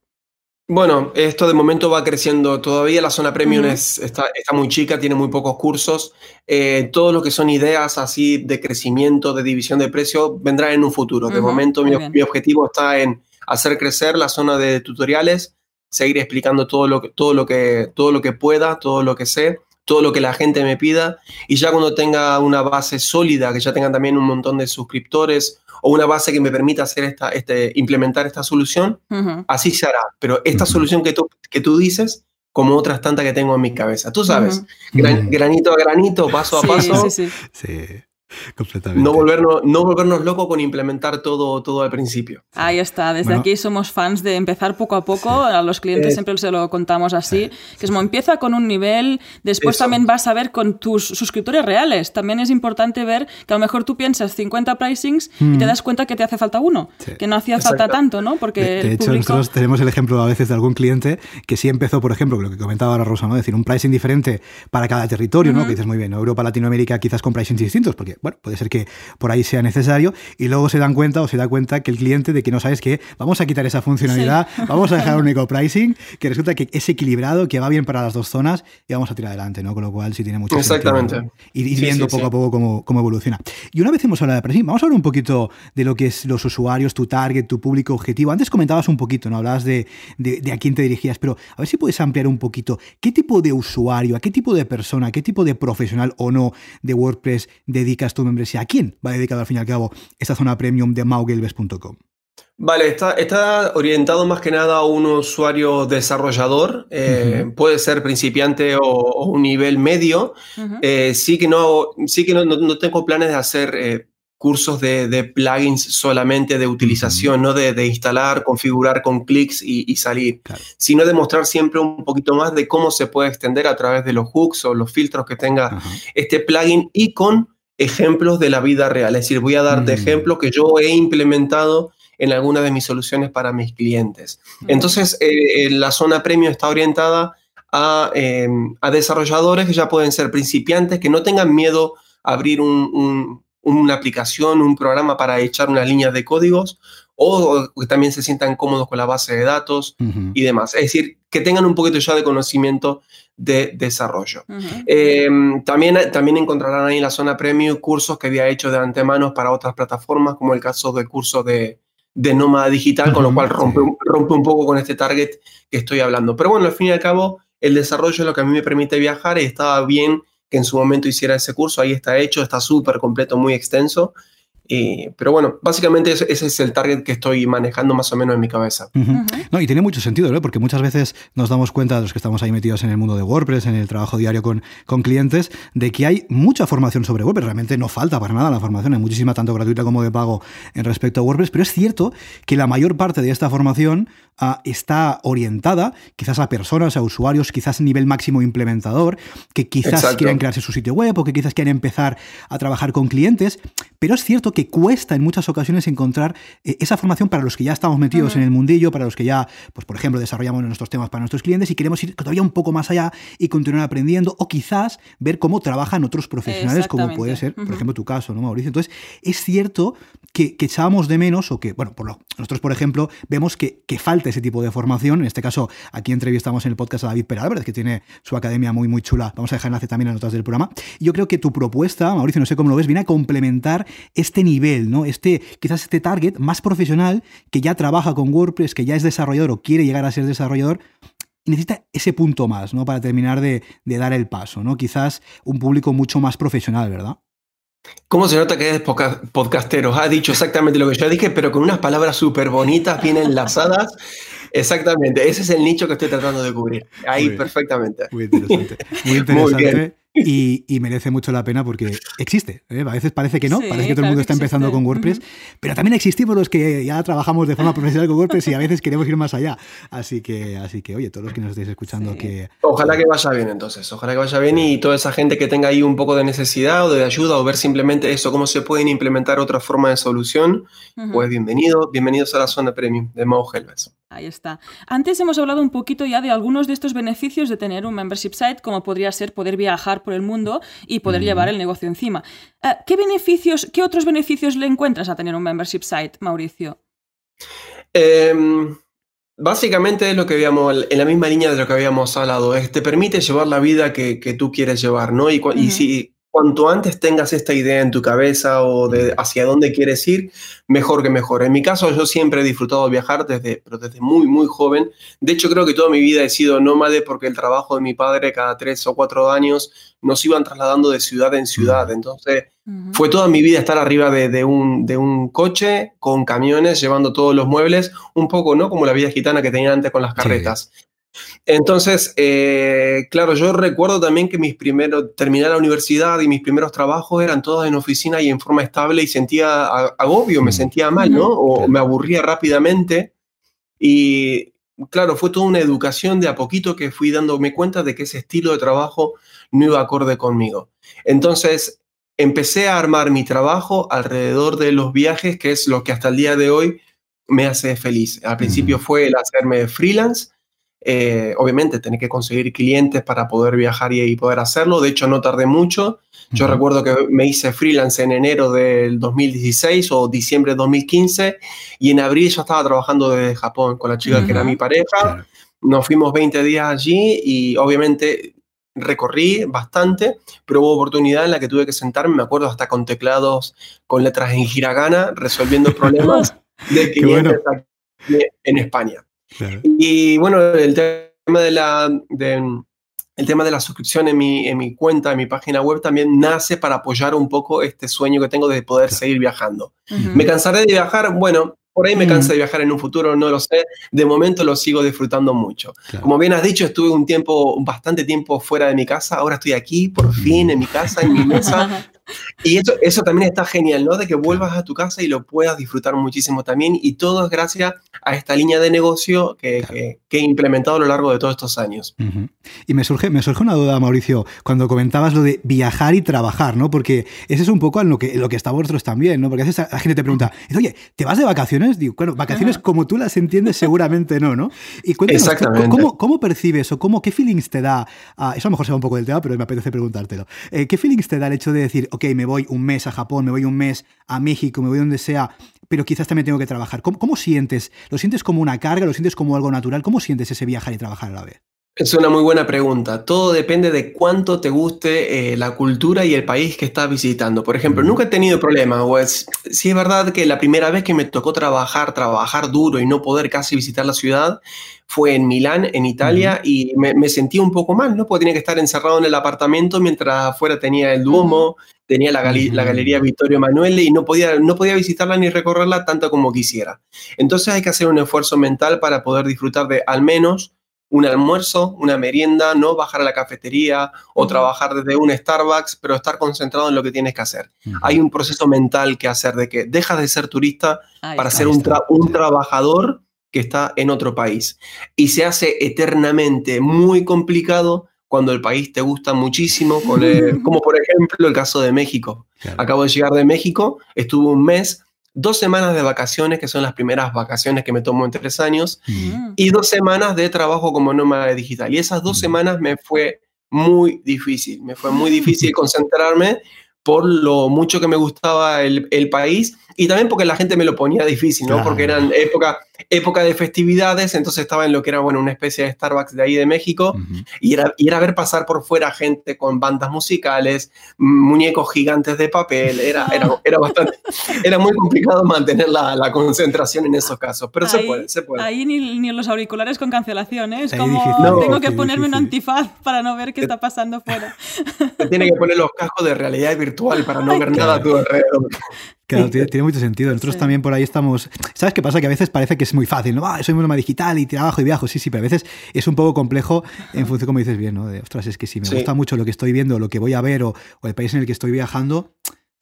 Bueno, esto de momento va creciendo. Todavía la zona premium está, está, muy chica, tiene muy pocos cursos. Eh, todo lo que son ideas así de crecimiento, de división de precio, vendrá en un futuro. De momento mi, mi, objetivo está en hacer crecer la zona de tutoriales seguir explicando todo lo, que, todo, lo que, todo lo que pueda, todo lo que sé, todo lo que la gente me pida. Y ya cuando tenga una base sólida, que ya tengan también un montón de suscriptores o una base que me permita hacer esta, este, implementar esta solución, así se hará. Pero esta solución que tú, que tú dices, como otras tantas que tengo en mi cabeza. Tú sabes, granito a granito, paso a paso. sí. sí. No volvernos, no volvernos locos con implementar todo, todo al principio. Ahí está, desde aquí somos fans de empezar poco a poco, a los clientes siempre se lo contamos así, que es como empieza con un nivel, después también vas a ver con tus suscriptores reales, también es importante ver que a lo mejor tú piensas 50 pricings y te mm. das cuenta que te hace falta uno, que no hacía falta tanto, ¿no? Porque de, hecho nosotros tenemos el ejemplo a veces de algún cliente que sí empezó, por ejemplo, lo que comentaba ahora Rosa, ¿no? decir, un pricing diferente para cada territorio, ¿no? Que dices muy bien, Europa, Latinoamérica quizás con pricings distintos, porque bueno, puede ser que por ahí sea necesario, y luego se dan cuenta o se da cuenta que el cliente de que no sabes qué, vamos a quitar esa funcionalidad, vamos a dejar un eco-pricing, que resulta que es equilibrado, que va bien para las dos zonas y vamos a tirar adelante, ¿no? Con lo cual sí tiene mucho Exactamente. sentido. Y ir viendo poco a poco cómo, cómo, evoluciona. Y una vez hemos hablado de pricing, vamos a hablar un poquito de lo que es los usuarios, tu target, tu público objetivo. Antes comentabas un poquito, ¿no? Hablabas de, de, de a quién te dirigías, pero a ver si puedes ampliar un poquito. ¿Qué tipo de usuario, a qué tipo de persona, a qué tipo de profesional o no de WordPress dedicas tu membresía? ¿A quién va dedicado al fin y al cabo esta zona premium de maugelbes.com? Vale, está, está, orientado más que nada a un usuario desarrollador, eh, uh -huh. puede ser principiante o, o, un nivel medio. Uh -huh. eh, sí que no, sí que no, no, no tengo planes de hacer eh, cursos de, de, plugins solamente de utilización, uh -huh. no de, de, instalar, configurar con clics y, y salir, claro. sino de mostrar siempre un poquito más de cómo se puede extender a través de los hooks o los filtros que tenga uh -huh. este plugin y con ejemplos de la vida real. Es decir, voy a darte ejemplos que yo he implementado en alguna de mis soluciones para mis clientes. Entonces, eh, la zona premium está orientada a, eh, a, desarrolladores que ya pueden ser principiantes, que no tengan miedo a abrir un, un, una aplicación, un programa para echar unas líneas de códigos, o, que también se sientan cómodos con la base de datos uh -huh. y demás. Es decir, que tengan un poquito ya de conocimiento de desarrollo. Uh -huh. eh, también, también encontrarán ahí en la zona premium cursos que había hecho de antemano para otras plataformas, como el caso del curso de, de nómada digital, con lo cual rompe, rompe, un poco con este target que estoy hablando. Pero bueno, al fin y al cabo, el desarrollo es lo que a mí me permite viajar y estaba bien que en su momento hiciera ese curso, ahí está hecho, está súper completo, muy extenso. Eh, pero bueno, básicamente ese, ese, es el target que estoy manejando más o menos en mi cabeza. Uh -huh. Uh -huh. No, y tiene mucho sentido, ¿no? Porque muchas veces nos damos cuenta de los que estamos ahí metidos en el mundo de WordPress, en el trabajo diario con, con clientes, de que hay mucha formación sobre WordPress. Realmente no falta para nada la formación, hay muchísima, tanto gratuita como de pago en respecto a WordPress, pero es cierto que la mayor parte de esta formación uh, está orientada quizás a personas, a usuarios, quizás a nivel máximo implementador, que quizás Exacto. quieran crearse su sitio web o que quizás quieran empezar a trabajar con clientes, pero es cierto que cuesta en muchas ocasiones encontrar eh, esa formación para los que ya estamos metidos uh -huh. en el mundillo, para los que ya, pues por ejemplo, desarrollamos nuestros temas para nuestros clientes y queremos ir todavía un poco más allá y continuar aprendiendo, o quizás ver cómo trabajan otros profesionales, como puede ser, por ejemplo, tu caso, ¿no, Mauricio? Entonces, es cierto que, que echábamos de menos, o que, bueno, por lo, nosotros, por ejemplo, vemos que, falta ese tipo de formación. En este caso, aquí entrevistamos en el podcast a David Peralvarez, que tiene su academia muy, muy chula. Vamos a dejar enlace también en las notas del programa. Y yo creo que tu propuesta, Mauricio, no sé cómo lo ves, viene a complementar este nivel, ¿no? Este, quizás este target más profesional que ya trabaja con WordPress, que ya es desarrollador o quiere llegar a ser desarrollador y necesita ese punto más, ¿no? Para terminar de, de dar el paso, ¿no? Quizás un público mucho más profesional, ¿verdad? ¿Cómo se nota que eres podcastero? Ha dicho exactamente lo que yo dije, pero con unas palabras súper bonitas, bien enlazadas. Exactamente, ese es el nicho que estoy tratando de cubrir. Ahí, muy perfectamente. Muy interesante. Muy interesante. Muy y, y, merece mucho la pena porque existe. ¿eh? A veces parece que no, sí, parece que todo el mundo está empezando con WordPress, uh -huh. pero también existimos los que ya trabajamos de forma profesional con WordPress y a veces queremos ir más allá. Así que, así que oye, todos los que nos estéis escuchando, sí. que. Ojalá que vaya bien entonces, ojalá que vaya bien y toda esa gente que tenga ahí un poco de necesidad o de ayuda o ver simplemente eso, cómo se pueden implementar otra forma de solución, uh -huh. pues bienvenido, bienvenidos a la zona premium de Mau Helves. Ahí está. Antes hemos hablado un poquito ya de algunos de estos beneficios de tener un membership site, como podría ser poder viajar por el mundo y poder mm. llevar el negocio encima. Uh, ¿Qué beneficios, qué otros beneficios le encuentras a tener un membership site, Mauricio? Eh, básicamente es lo que habíamos, en la misma línea de lo que habíamos hablado, es, te permite llevar la vida que, que tú quieres llevar, ¿no? Y, uh -huh. y si cuanto antes tengas esta idea en tu cabeza o de hacia dónde quieres ir, mejor que mejor. En mi caso, yo siempre he disfrutado de viajar desde, pero desde muy, muy joven. De hecho, creo que toda mi vida he sido nómade porque el trabajo de mi padre cada tres o cuatro años nos iban trasladando de ciudad en ciudad. Entonces, uh -huh. fue toda mi vida estar arriba de, de, un, de un coche con camiones, llevando todos los muebles, un poco, ¿no? Como la vida gitana que tenía antes con las carretas. Sí. Entonces, eh, claro, yo recuerdo también que mis primeros, terminé la universidad y mis primeros trabajos eran todos en oficina y en forma estable y sentía agobio, me sentía mal, ¿no? O me aburría rápidamente. Y claro, fue toda una educación de a poquito que fui dándome cuenta de que ese estilo de trabajo no iba acorde conmigo. Entonces, empecé a armar mi trabajo alrededor de los viajes, que es lo que hasta el día de hoy me hace feliz. Al principio fue el hacerme freelance eh, obviamente tenés que conseguir clientes para poder viajar y, poder hacerlo. De hecho, no tardé mucho. Yo recuerdo que me hice freelance en enero del 2016 o diciembre de 2015 y en abril ya estaba trabajando desde Japón con la chica que era mi pareja. Nos fuimos 20 días allí y obviamente recorrí bastante, pero hubo oportunidad en la que tuve que sentarme, me acuerdo hasta con teclados, con letras en hiragana, resolviendo problemas de clientes en España. Y bueno, el tema de la, el tema de la suscripción en mi, en mi cuenta, en mi página web, también nace para apoyar un poco este sueño que tengo de poder seguir viajando. ¿Me cansaré de viajar? Bueno, por ahí me cansa de viajar en un futuro, no lo sé. De momento lo sigo disfrutando mucho. Como bien has dicho, estuve un tiempo, bastante tiempo fuera de mi casa. Ahora estoy aquí, por fin, en mi casa, en mi mesa. Y eso, eso también está genial, ¿no? De que vuelvas a tu casa y lo puedas disfrutar muchísimo también. Y todo es gracias a esta línea de negocio que, que, he implementado a lo largo de todos estos años. Y me surge, me surge una duda, Mauricio, cuando comentabas lo de viajar y trabajar, ¿no? Porque ese es un poco lo que, lo que está vosotros también, ¿no? Porque a veces la gente te pregunta, oye, ¿te vas de vacaciones? Digo, bueno, vacaciones como tú las entiendes seguramente no, ¿no? Y cuéntanos, ¿cómo, ¿cómo, percibes o cómo, qué feelings te da? eso a lo mejor se va un poco del tema, pero me apetece preguntártelo. Eh, ¿Qué feelings te da el hecho de decir, ok, me voy un mes a Japón, me voy un mes a México, me voy donde sea, pero quizás también tengo que trabajar. ¿Cómo, sientes? ¿Lo sientes como una carga? ¿Lo sientes como algo natural? ¿Cómo sientes ese viajar y trabajar a la vez? Es una muy buena pregunta. Todo depende de cuánto te guste eh, la cultura y el país que estás visitando. Por ejemplo, nunca he tenido problemas. Pues, sí es verdad que la primera vez que me tocó trabajar, trabajar duro y no poder casi visitar la ciudad, fue en Milán, en Italia, y me, sentí un poco mal, ¿no? Porque tenía que estar encerrado en el apartamento mientras afuera tenía el Duomo, tenía la, la, Galería Vittorio Emanuele y no podía, no podía visitarla ni recorrerla tanto como quisiera. Entonces hay que hacer un esfuerzo mental para poder disfrutar de al menos un almuerzo, una merienda, no bajar a la cafetería o trabajar desde un Starbucks, pero estar concentrado en lo que tienes que hacer. Hay un proceso mental que hacer de que dejas de ser turista para ser un, un trabajador que está en otro país. Y se hace eternamente muy complicado cuando el país te gusta muchísimo, como por ejemplo el caso de México. Acabo de llegar de México, estuve un mes, dos semanas de vacaciones, que son las primeras vacaciones que me tomo en tres años, mm. y dos semanas de trabajo como nómada digital. Y esas dos mm. semanas me fue muy difícil, me fue muy difícil concentrarme por lo mucho que me gustaba el, el país y también porque la gente me lo ponía difícil, ¿no? Porque eran época, época de festividades, entonces estaba en lo que era, bueno, una especie de Starbucks de ahí de México, y, era, y era ver pasar por fuera gente con bandas musicales, muñecos gigantes de papel, era, era, era bastante, era muy complicado mantener la, la, concentración en esos casos, pero se puede, se puede. Ahí ni, ni los auriculares con cancelación, ¿eh? Es como, tengo que ponerme un antifaz para no ver qué está pasando fuera. Te tiene que poner los cascos de realidad virtual para no ver nada a tu alrededor. Claro, tiene, mucho sentido. Nosotros también por ahí estamos. ¿Sabes qué pasa? Que a veces parece que es muy fácil, ¿no? Ah, soy un nómada digital y trabajo y viajo. Sí, sí, pero a veces es un poco complejo en función, como dices bien, ¿no? De, ostras, es que si me gusta mucho lo que estoy viendo, lo que voy a ver o, el país en el que estoy viajando,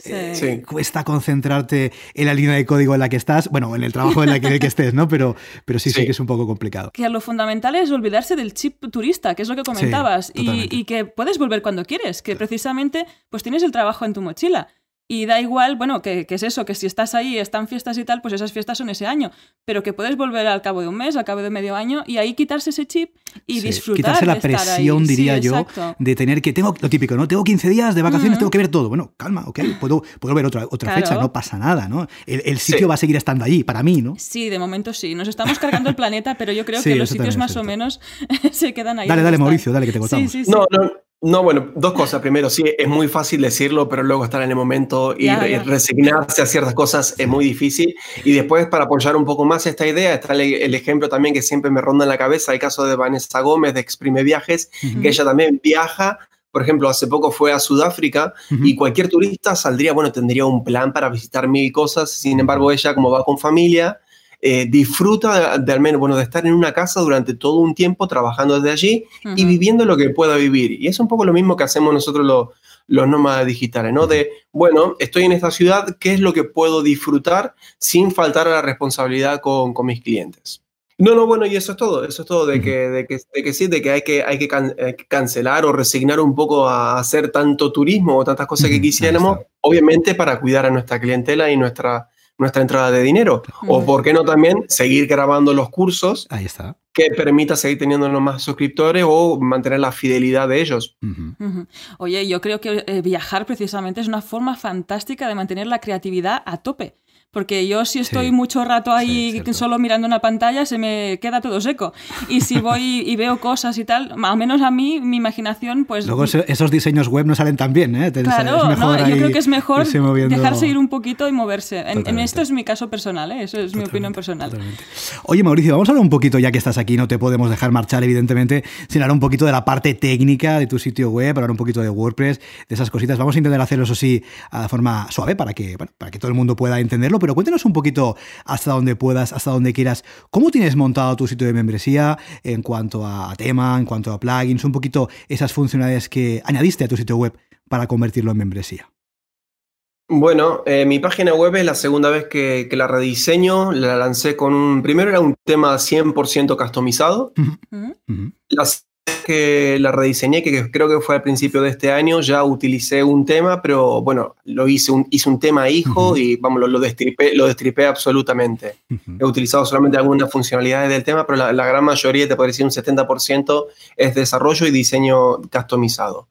eh, cuesta concentrarte en la línea de código en la que estás, bueno, en el trabajo en, la que, el que estés, ¿no? Pero, pero sí, sí, que es un poco complicado. Que lo fundamental es olvidarse del chip turista, que es lo que comentabas, y, y, que puedes volver cuando quieres, que precisamente pues tienes el trabajo en tu mochila. Y da igual, bueno, que, es eso, que si estás ahí, están fiestas y tal, pues esas fiestas son ese año. Pero que puedes volver al cabo de un mes, al cabo de medio año, y ahí quitarse ese chip y disfrutar. Quitarse la presión, diría yo, de tener que. Tengo lo típico, ¿no? Tengo 15 días de vacaciones, tengo que ver todo. Bueno, calma, ok, puedo, puedo ver otra, otra fecha, no pasa nada, ¿no? El, sitio va a seguir estando allí, para mí, ¿no? Sí, de momento sí. Nos estamos cargando el planeta, pero yo creo que los sitios más o menos se quedan ahí. Dale, dale, Mauricio, dale, que te contamos. No, no. No, bueno, dos cosas. Primero, sí, es muy fácil decirlo, pero luego estar en el momento y, resignarse a ciertas cosas es muy difícil. Y después, para apoyar un poco más esta idea, está el, ejemplo también que siempre me ronda en la cabeza, el caso de Vanessa Gómez de Exprime Viajes, que ella también viaja. Por ejemplo, hace poco fue a Sudáfrica y cualquier turista saldría, bueno, tendría un plan para visitar mil cosas. Sin embargo, ella, como va con familia, eh, disfruta de, al menos, bueno, de estar en una casa durante todo un tiempo trabajando desde allí y viviendo lo que pueda vivir. Y es un poco lo mismo que hacemos nosotros los, los nómadas digitales, ¿no? De, bueno, estoy en esta ciudad, ¿qué es lo que puedo disfrutar sin faltar a la responsabilidad con, con mis clientes? No, no, bueno, y eso es todo, eso es todo, de que, de que, de que sí, de que hay que, hay que, cancelar o resignar un poco a hacer tanto turismo o tantas cosas que quisiéramos, obviamente para cuidar a nuestra clientela y nuestra, nuestra entrada de dinero. O por qué no también seguir grabando los cursos. Ahí está. que permita seguir teniendo más suscriptores o mantener la fidelidad de ellos. Oye, yo creo que eh, viajar precisamente es una forma fantástica de mantener la creatividad a tope. Porque yo si estoy mucho rato ahí solo mirando una pantalla, se me queda todo seco. Y si voy y veo cosas y tal, al menos a mí, mi imaginación, pues... Luego esos diseños web no salen tan bien, ¿eh? claro, yo creo que es mejor dejarse ir un poquito y moverse. En, esto es mi caso personal, ¿eh? Eso es mi opinión personal. Oye, Mauricio, vamos a hablar un poquito, ya que estás aquí, no te podemos dejar marchar, evidentemente, sin hablar un poquito de la parte técnica de tu sitio web, hablar un poquito de WordPress, de esas cositas. Vamos a intentar hacerlo, eso sí, de forma suave para que, para que todo el mundo pueda entenderlo pero cuéntanos un poquito hasta donde puedas, hasta donde quieras. ¿Cómo tienes montado tu sitio de membresía en cuanto a tema, en cuanto a plugins, un poquito esas funcionalidades que añadiste a tu sitio web para convertirlo en membresía? Bueno, eh, mi página web es la segunda vez que, la rediseño. La lancé con un. Primero era un tema 100% customizado. Las que la rediseñé, que creo que fue al principio de este año, ya utilicé un tema, pero bueno, lo hice un, hice un tema hijo y vamos, lo, lo, destripé, lo destripé absolutamente. He utilizado solamente algunas funcionalidades del tema, pero la, gran mayoría, te podría decir un 70%, es desarrollo y diseño customizado.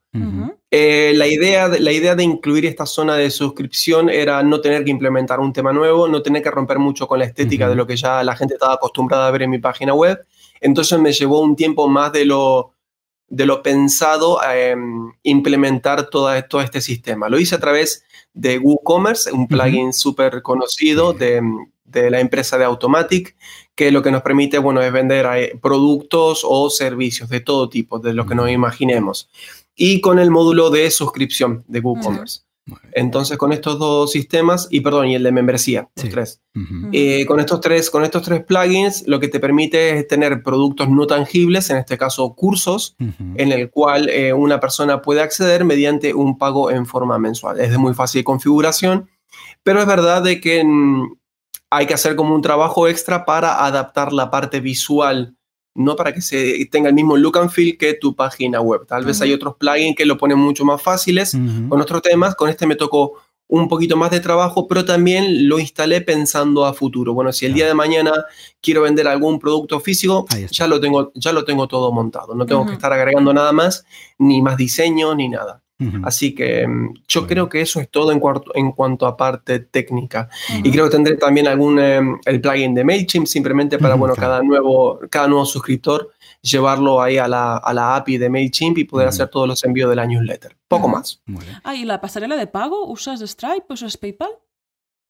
Eh, la, idea de, la idea de incluir esta zona de suscripción era no tener que implementar un tema nuevo, no tener que romper mucho con la estética de lo que ya la gente estaba acostumbrada a ver en mi página web entonces me llevó un tiempo más de lo, de lo pensado a em, implementar todo, todo este sistema. Lo hice a través de WooCommerce, un plugin súper conocido de, de, la empresa de Automatic, que lo que nos permite, bueno, es vender eh, productos o servicios de todo tipo, de lo que nos imaginemos. Y con el módulo de suscripción de WooCommerce. Entonces, con estos dos sistemas, y perdón, y el de membresía, los tres. Eh, con, estos tres, con estos tres plugins, lo que te permite es tener productos no tangibles, en este caso cursos, en el cual eh, una persona puede acceder mediante un pago en forma mensual. Es de muy fácil configuración, pero es verdad de que mm, hay que hacer como un trabajo extra para adaptar la parte visual no para que se tenga el mismo look and feel que tu página web. Tal vez hay otros plugins que lo ponen mucho más fáciles con otros temas. Con este me tocó un poquito más de trabajo, pero también lo instalé pensando a futuro. Bueno, si el día de mañana quiero vender algún producto físico, ya lo, tengo, ya lo tengo todo montado. No tengo que estar agregando nada más, ni más diseño, ni nada. Así que mm, yo creo que eso es todo en, en cuanto a parte técnica. Y creo que tendré también algún em, el plugin de MailChimp simplemente para, bueno, cada, nuevo, cada nuevo suscriptor llevarlo ahí a la, a la API de MailChimp y poder hacer todos los envíos de la newsletter. Poco más. Ah, ¿y la pasarela de pago? ¿Usas Stripe? ¿Usas PayPal?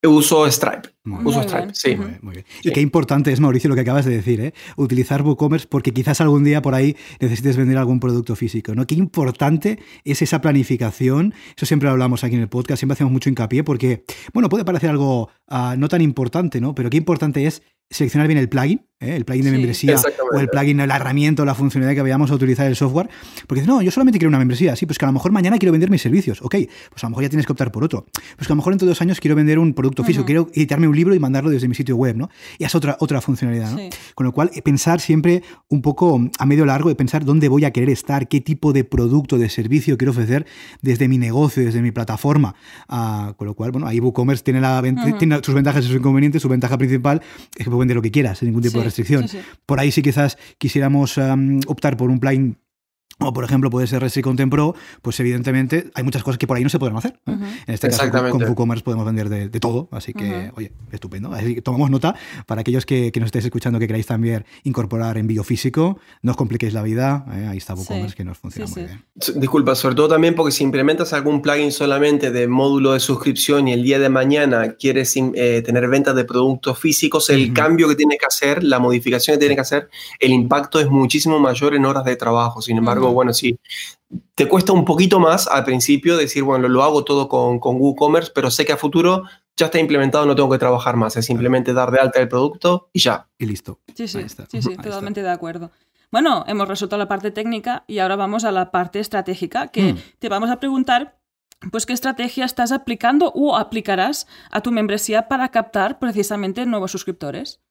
Uso Stripe. uso Stripe, sí. Muy bien, Y qué importante es, Mauricio, lo que acabas de decir, ¿eh? Utilizar WooCommerce porque quizás algún día por ahí necesites vender algún producto físico, ¿no? Qué importante es esa planificación. Eso siempre lo hablamos aquí en el podcast, siempre hacemos mucho hincapié porque, bueno, puede parecer algo ah, no tan importante, ¿no? Pero qué importante es seleccionar bien el plugin, ¿eh? el plugin de membresía o el plugin, la herramienta o la funcionalidad que vayamos a utilizar el software. Porque no, yo solamente quiero una membresía. Sí, pues que a lo mejor mañana quiero vender mis servicios. Ok, pues a lo mejor ya tienes que optar por otro. Pues que a lo mejor en todos dos años quiero vender un producto físico, quiero editarme un libro y mandarlo desde mi sitio web, ¿no? Y es otra, otra funcionalidad, ¿no? Con lo cual, pensar siempre un poco a medio largo de pensar dónde voy a querer estar, qué tipo de producto, de servicio quiero ofrecer desde mi negocio, desde mi plataforma. Ah, con lo cual, bueno, ahí WooCommerce tiene, la, tiene sus ventajas y sus inconvenientes. Su ventaja principal es que puede vender lo que quieras ningún tipo de restricción. Por ahí sí quizás quisiéramos optar por un plugin o por ejemplo puede ser Restrict Content Pro, pues evidentemente hay muchas cosas que por ahí no se podrán hacer. En este caso con, WooCommerce podemos vender de, todo, así que, oye, estupendo. Así que tomamos nota para aquellos que, que, nos estéis escuchando que queráis también incorporar envío físico, no os compliquéis la vida, ¿eh? ahí está WooCommerce que nos funciona muy bien. Disculpa, sobre todo también porque si implementas algún plugin solamente de módulo de suscripción y el día de mañana quieres eh, tener ventas de productos físicos, el cambio que tienes que hacer, la modificación que tienes que hacer, el impacto es muchísimo mayor en horas de trabajo. Sin embargo, bueno, sí, te cuesta un poquito más al principio decir, bueno, lo hago todo con, con WooCommerce, pero sé que a futuro ya está implementado, no tengo que trabajar más, es simplemente dar de alta el producto y ya. Y listo. Sí, sí, sí, sí totalmente de acuerdo. Bueno, hemos resuelto la parte técnica y ahora vamos a la parte estratégica, que mm. te vamos a preguntar pues qué estrategia estás aplicando o aplicarás a tu membresía para captar precisamente nuevos suscriptores.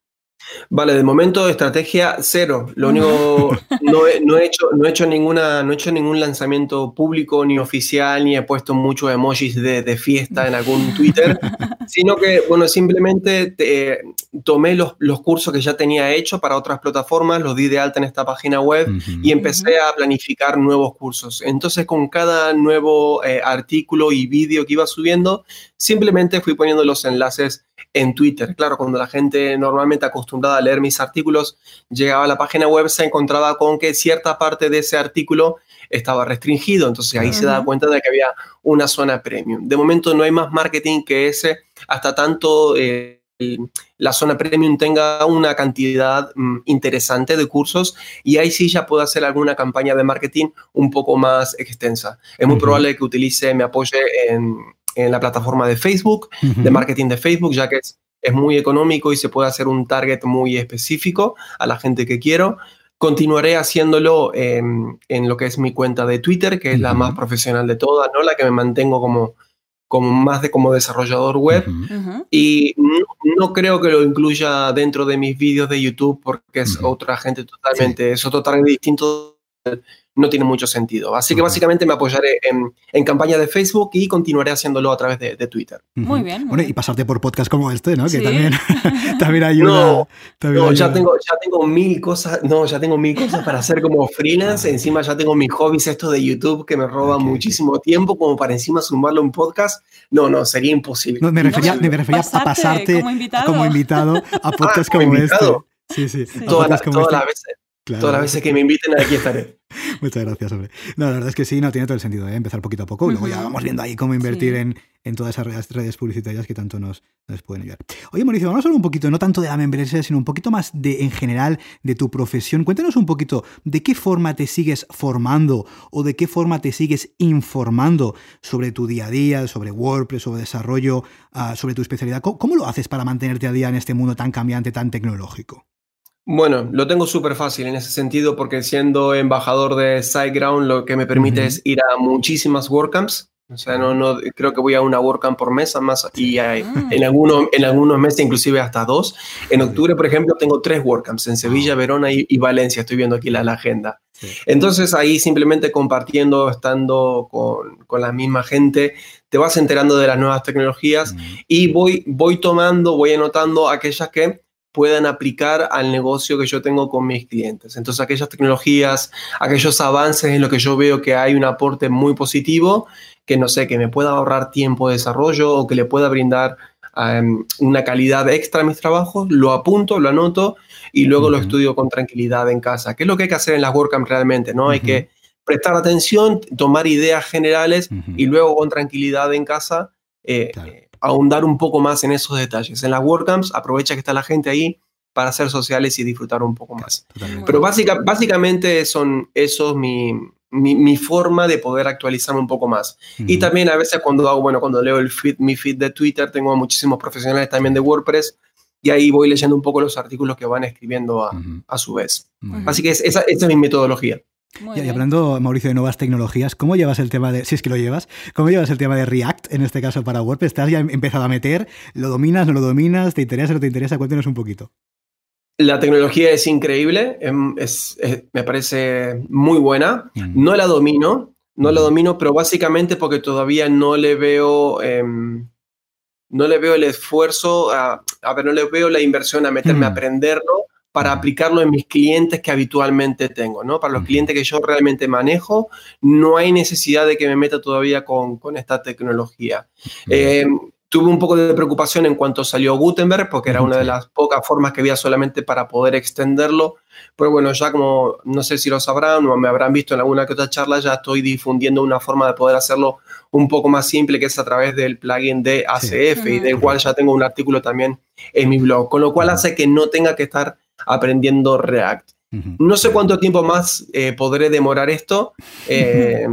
Vale, de momento estrategia cero. Lo único, no he, no he, hecho, no he, hecho, ninguna, no he hecho ningún lanzamiento público ni oficial, ni he puesto muchos emojis de, de fiesta en algún Twitter, sino que, bueno, simplemente te, tomé los, los, cursos que ya tenía hecho para otras plataformas, los di de alta en esta página web uh -huh. y empecé a planificar nuevos cursos. Entonces, con cada nuevo eh, artículo y vídeo que iba subiendo, simplemente fui poniendo los enlaces en Twitter. Claro, cuando la gente normalmente acostumbrada a leer mis artículos llegaba a la página web, se encontraba con que cierta parte de ese artículo estaba restringido. Entonces ahí uh -huh. se da cuenta de que había una zona premium. De momento no hay más marketing que ese hasta tanto eh, la zona premium tenga una cantidad mm, interesante de cursos y ahí sí ya puedo hacer alguna campaña de marketing un poco más extensa. Es muy uh -huh. probable que utilice, me apoye en, en la plataforma de Facebook, uh -huh. de marketing de Facebook, ya que es, es muy económico y se puede hacer un target muy específico a la gente que quiero. Continuaré haciéndolo en, en lo que es mi cuenta de Twitter, que es uh -huh. la más profesional de todas, ¿no? La que me mantengo como, como más de como desarrollador web. Uh -huh. Y no, no, creo que lo incluya dentro de mis vídeos de YouTube porque es otra gente totalmente, sí. es otro target distinto no tiene mucho sentido. Así que básicamente me apoyaré en, en campaña de Facebook y continuaré haciéndolo a través de, de Twitter. Muy bien. Muy bueno, bien. y pasarte por podcast como este, ¿no? ¿Sí? Que también, también ayuda. No, también no ayuda. Ya, tengo, ya tengo mil cosas, no, ya tengo mil cosas para hacer como freelance. Encima ya tengo mis hobbies estos de YouTube que me roban okay. muchísimo tiempo, como para encima sumarlo a un podcast. No, no, sería imposible. No, me refería, me refería pasarte a pasarte como invitado, como invitado a podcast ah, como, como este. Sí, sí. sí. Todas, la, todas este. las veces. Claro. Todas las veces que me inviten, aquí estaré. Muchas gracias, hombre. No, la verdad es que sí, no tiene todo el sentido, ¿eh? empezar poquito a poco. Uh -huh. Luego ya vamos viendo ahí cómo invertir sí. en, en, todas esas redes, publicitarias que tanto nos, nos, pueden ayudar. Oye, Mauricio, vamos a hablar un poquito, no tanto de la membresía, sino un poquito más de, en general, de tu profesión. Cuéntanos un poquito de qué forma te sigues formando o de qué forma te sigues informando sobre tu día a día, sobre WordPress, sobre desarrollo, uh, sobre tu especialidad. ¿Cómo, ¿Cómo lo haces para mantenerte a día en este mundo tan cambiante, tan tecnológico? Bueno, lo tengo súper fácil en ese sentido porque siendo embajador de SiteGround lo que me permite uh -huh. es ir a muchísimas WordCamps. O sea, no, no, creo que voy a una WordCamp por mes más y hay, ah. en, algunos, en algunos meses inclusive hasta dos. En octubre, por ejemplo, tengo tres WordCamps en Sevilla, Verona y, y Valencia. Estoy viendo aquí la, la agenda. Sí. Entonces ahí simplemente compartiendo, estando con, con, la misma gente, te vas enterando de las nuevas tecnologías uh -huh. y voy, voy tomando, voy anotando aquellas que puedan aplicar al negocio que yo tengo con mis clientes. Entonces, aquellas tecnologías, aquellos avances en lo que yo veo que hay un aporte muy positivo, que no sé, que me pueda ahorrar tiempo de desarrollo o que le pueda brindar um, una calidad extra a mis trabajos, lo apunto, lo anoto y luego uh -huh. lo estudio con tranquilidad en casa. ¿Qué es lo que hay que hacer en las WordCamp realmente? ¿no? Uh -huh. Hay que prestar atención, tomar ideas generales uh -huh. y luego con tranquilidad en casa eh, claro ahondar un poco más en esos detalles. En las WordCamps aprovecha que está la gente ahí para hacer sociales y disfrutar un poco más. Totalmente. Pero básica, básicamente son esos mi, mi, mi, forma de poder actualizarme un poco más. Uh -huh. Y también a veces cuando hago, bueno, cuando leo el feed, mi feed de Twitter, tengo muchísimos profesionales también de WordPress y ahí voy leyendo un poco los artículos que van escribiendo a, uh -huh. a su vez. Así que es, esa, esa es mi metodología. Muy y, hablando, Mauricio, de nuevas tecnologías, ¿cómo llevas el tema de, si es que lo llevas, cómo llevas el tema de React, en este caso para WordPress? ¿Estás ya empezado a meter? ¿Lo dominas, no lo dominas? ¿Te interesa, no te interesa? Cuéntanos un poquito. La tecnología es increíble, em, es, es, me parece muy buena. Mm. No la domino, no mm. la domino, pero básicamente porque todavía no le veo... Eh, no le veo el esfuerzo, a, a, ver, no le veo la inversión a meterme mm. a aprenderlo para aplicarlo en mis clientes que habitualmente tengo, ¿no? Para los clientes que yo realmente manejo, no hay necesidad de que me meta todavía con, con esta tecnología. Eh, tuve un poco de preocupación en cuanto salió Gutenberg, porque era una de las pocas formas que había solamente para poder extenderlo. Pero bueno, ya como no sé si lo sabrán o me habrán visto en alguna que otra charla, ya estoy difundiendo una forma de poder hacerlo un poco más simple, que es a través del plugin de ACF, sí. y del cual ya tengo un artículo también en mi blog, con lo cual hace que no tenga que estar aprendiendo React. No sé cuánto tiempo más eh, podré demorar esto, eh,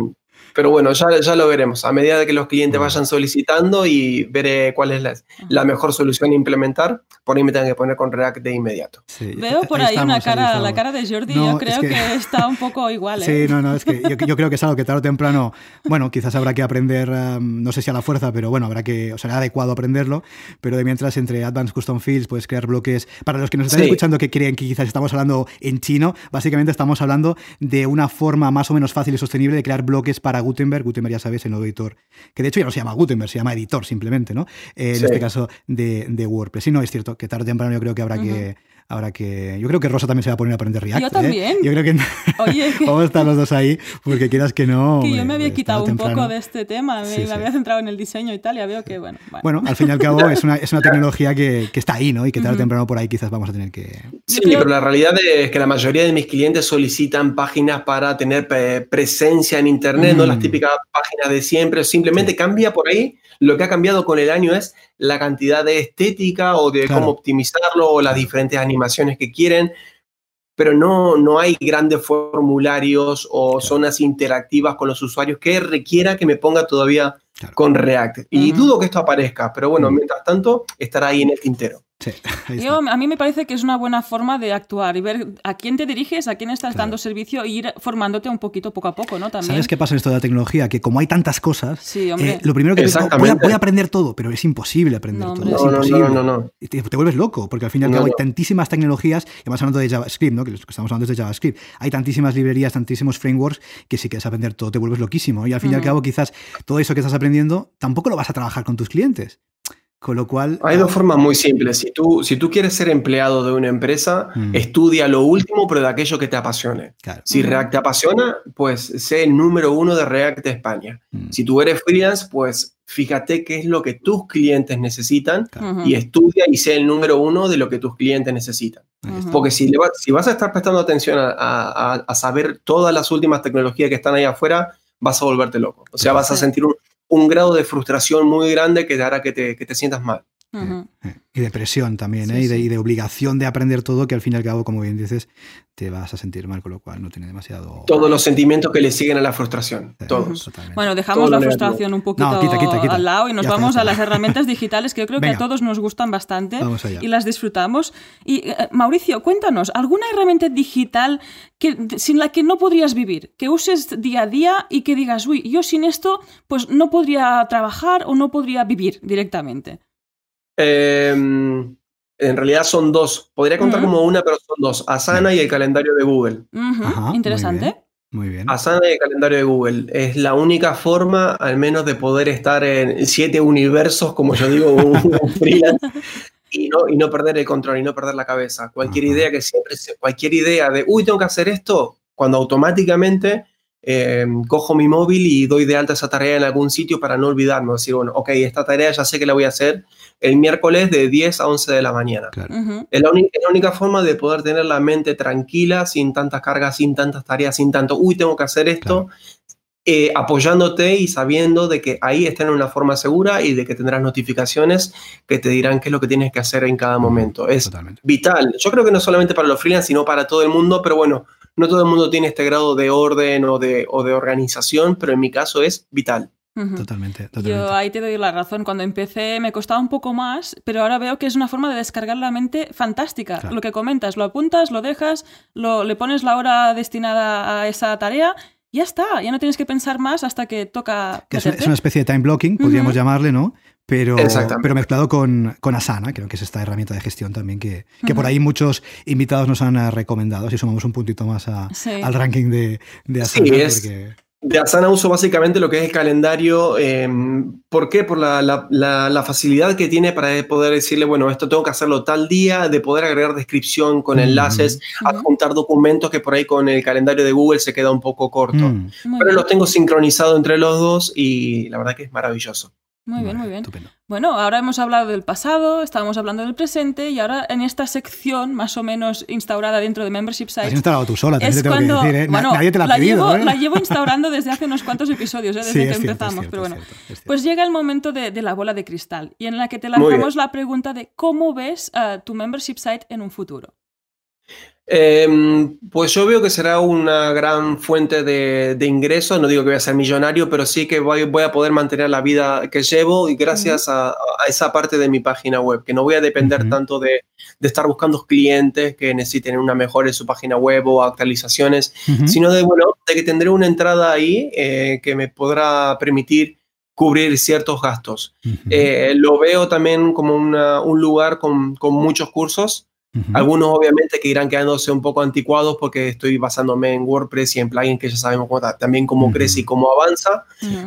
Pero bueno, ya, ya lo veremos. A medida de que los clientes vayan solicitando y veré cuál es la, la mejor solución a implementar, por ahí me tengo que poner con React de inmediato. Veo por ahí, una cara, la cara de Jordi, yo creo que... está un poco igual. ¿eh? Sí, no, no, es que yo, creo que es algo que tarde o temprano, bueno, quizás habrá que aprender, um, no sé si a la fuerza, pero bueno, habrá que, o será adecuado aprenderlo, pero de mientras entre Advanced Custom Fields puedes crear bloques. Para los que nos están escuchando que creen que quizás estamos hablando en chino, básicamente estamos hablando de una forma más o menos fácil y sostenible de crear bloques para Gutenberg. Gutenberg, ya sabes, el nuevo editor, que de hecho ya no se llama Gutenberg, se llama editor simplemente, ¿no? Eh, en este caso de, de, WordPress. Y no, es cierto que tarde o temprano yo creo que habrá que Ahora que yo creo que Rosa también se va a poner a aprender React. Yo también. ¿eh? Yo creo que Oye, vamos a estar los dos ahí, porque quieras que no. Que yo me había quitado un poco de este tema, me, había centrado en el diseño y tal, y ya veo que, bueno. Bueno, al fin y al cabo es una, es una tecnología que, que, está ahí, ¿no? Y que tarde o temprano por ahí quizás vamos a tener que. Sí, pero la realidad es que la mayoría de mis clientes solicitan páginas para tener presencia en Internet, no las mm. típicas páginas de siempre, simplemente cambia por ahí lo que ha cambiado con el año es la cantidad de estética o de cómo optimizarlo o las diferentes animaciones que quieren, pero no, no hay grandes formularios o zonas interactivas con los usuarios que requiera que me ponga todavía con React. Y dudo que esto aparezca, pero bueno, mientras tanto estará ahí en el tintero. a mí me parece que es una buena forma de actuar y ver a quién te diriges, a quién estás dando servicio e ir formándote un poquito poco a poco, ¿no? También. ¿Sabes qué pasa en esto de la tecnología? Que como hay tantas cosas, eh, lo primero que digo, voy a, voy a, aprender todo, pero es imposible aprender todo. No, es imposible. No, no, no, te, vuelves loco, porque al fin y al cabo hay tantísimas tecnologías, y además hablando de JavaScript, ¿no? Que estamos hablando de JavaScript, hay tantísimas librerías, tantísimos frameworks, que si quieres aprender todo te vuelves loquísimo. Y al fin y al cabo quizás todo eso que estás aprendiendo tampoco lo vas a trabajar con tus clientes. Con lo cual... Hay dos formas muy simples. Si tú, si tú quieres ser empleado de una empresa, mm. estudia lo último, pero de aquello que te apasione. Si React te apasiona, pues sé el número uno de React de España. Mm. Si tú eres freelance, pues fíjate qué es lo que tus clientes necesitan y estudia y sé el número uno de lo que tus clientes necesitan. Porque si, si vas a estar prestando atención a, a, saber todas las últimas tecnologías que están ahí afuera, vas a volverte loco. O sea, vas a sentir un, un grado de frustración muy grande que te hará que te, que te sientas mal. Y de presión también, ¿eh? y, de, y, de, obligación de aprender todo, que al fin y al cabo, como bien dices, te vas a sentir mal, con lo cual no tiene demasiado... Todos los sentimientos que le siguen a la frustración, todos. Bueno, dejamos la frustración un poquito al lado y nos vamos a las herramientas digitales que yo creo que a todos nos gustan bastante y las disfrutamos. Y eh, Mauricio, cuéntanos, ¿alguna herramienta digital que, sin la que no podrías vivir, que uses día a día y que digas, uy, yo sin esto pues no podría trabajar o no podría vivir directamente? Em, en realidad son dos. Podría contar como una, pero son dos. Asana y el calendario de Google. Interesante. Muy bien. Asana y el calendario de Google. Es la única forma, al menos, de poder estar en siete universos, como yo digo, un freelance, y no, y no perder el control y no perder la cabeza. Cualquier idea que siempre, cualquier idea de, uy, tengo que hacer esto, cuando automáticamente em, cojo mi móvil y doy de alta esa tarea en algún sitio para no olvidarme. Decir, bueno, ok, esta tarea ya sé que la voy a hacer el miércoles de 10 a 11 de la mañana. es, la única forma de poder tener la mente tranquila, sin tantas cargas, sin tantas tareas, sin tanto, uy, tengo que hacer esto, eh, apoyándote y sabiendo de que ahí está en una forma segura y de que tendrás notificaciones que te dirán qué es lo que tienes que hacer en cada momento. Es vital. Yo creo que no solamente para los freelance, sino para todo el mundo, pero bueno, no todo el mundo tiene este grado de orden o de, o de organización, pero en mi caso es vital totalmente, Yo ahí te doy la razón. Cuando empecé me costaba un poco más, pero ahora veo que es una forma de descargar la mente fantástica. Lo que comentas, lo apuntas, lo dejas, lo, le pones la hora destinada a esa tarea ya está, ya no tienes que pensar más hasta que toca. es, una especie de time blocking, podríamos llamarle, ¿no? Pero, pero mezclado con, con, Asana, creo que es esta herramienta de gestión también que, que por ahí muchos invitados nos han recomendado. Si sumamos un puntito más al ranking de, de Asana. porque... De Asana uso básicamente lo que es el calendario. Em, ¿Por qué? Por la, la, facilidad que tiene para poder decirle, bueno, esto tengo que hacerlo tal día, de poder agregar descripción con enlaces, adjuntar documentos que por ahí con el calendario de Google se queda un poco corto. Mm. Pero los tengo sincronizado entre los dos y la verdad que es maravilloso. Muy bien, muy bien. Bueno, ahora hemos hablado del pasado, estábamos hablando del presente y ahora en esta sección más o menos instaurada dentro de Membership Sites. Has instalado tú sola, es te tengo cuando, que decir, ¿eh? Bueno, Nadie te la ha pedido, llevo, La llevo instaurando desde hace unos cuantos episodios, ¿eh? desde que empezamos. pero bueno, pues llega el momento de, la bola de cristal y en la que te lanzamos la pregunta de cómo ves uh, tu Membership Site en un futuro. Em, pues yo veo que será una gran fuente de, ingresos. No digo que voy a ser millonario, pero sí que voy, voy a poder mantener la vida que llevo y gracias a, esa parte de mi página web, que no voy a depender tanto de, de, estar buscando clientes que necesiten una mejora en su página web o actualizaciones, sino de, bueno, de que tendré una entrada ahí eh, que me podrá permitir cubrir ciertos gastos. Eh, lo veo también como un lugar con, con muchos cursos algunos obviamente que irán quedándose un poco anticuados porque estoy basándome en WordPress y en plugins que ya sabemos también cómo crece y cómo avanza.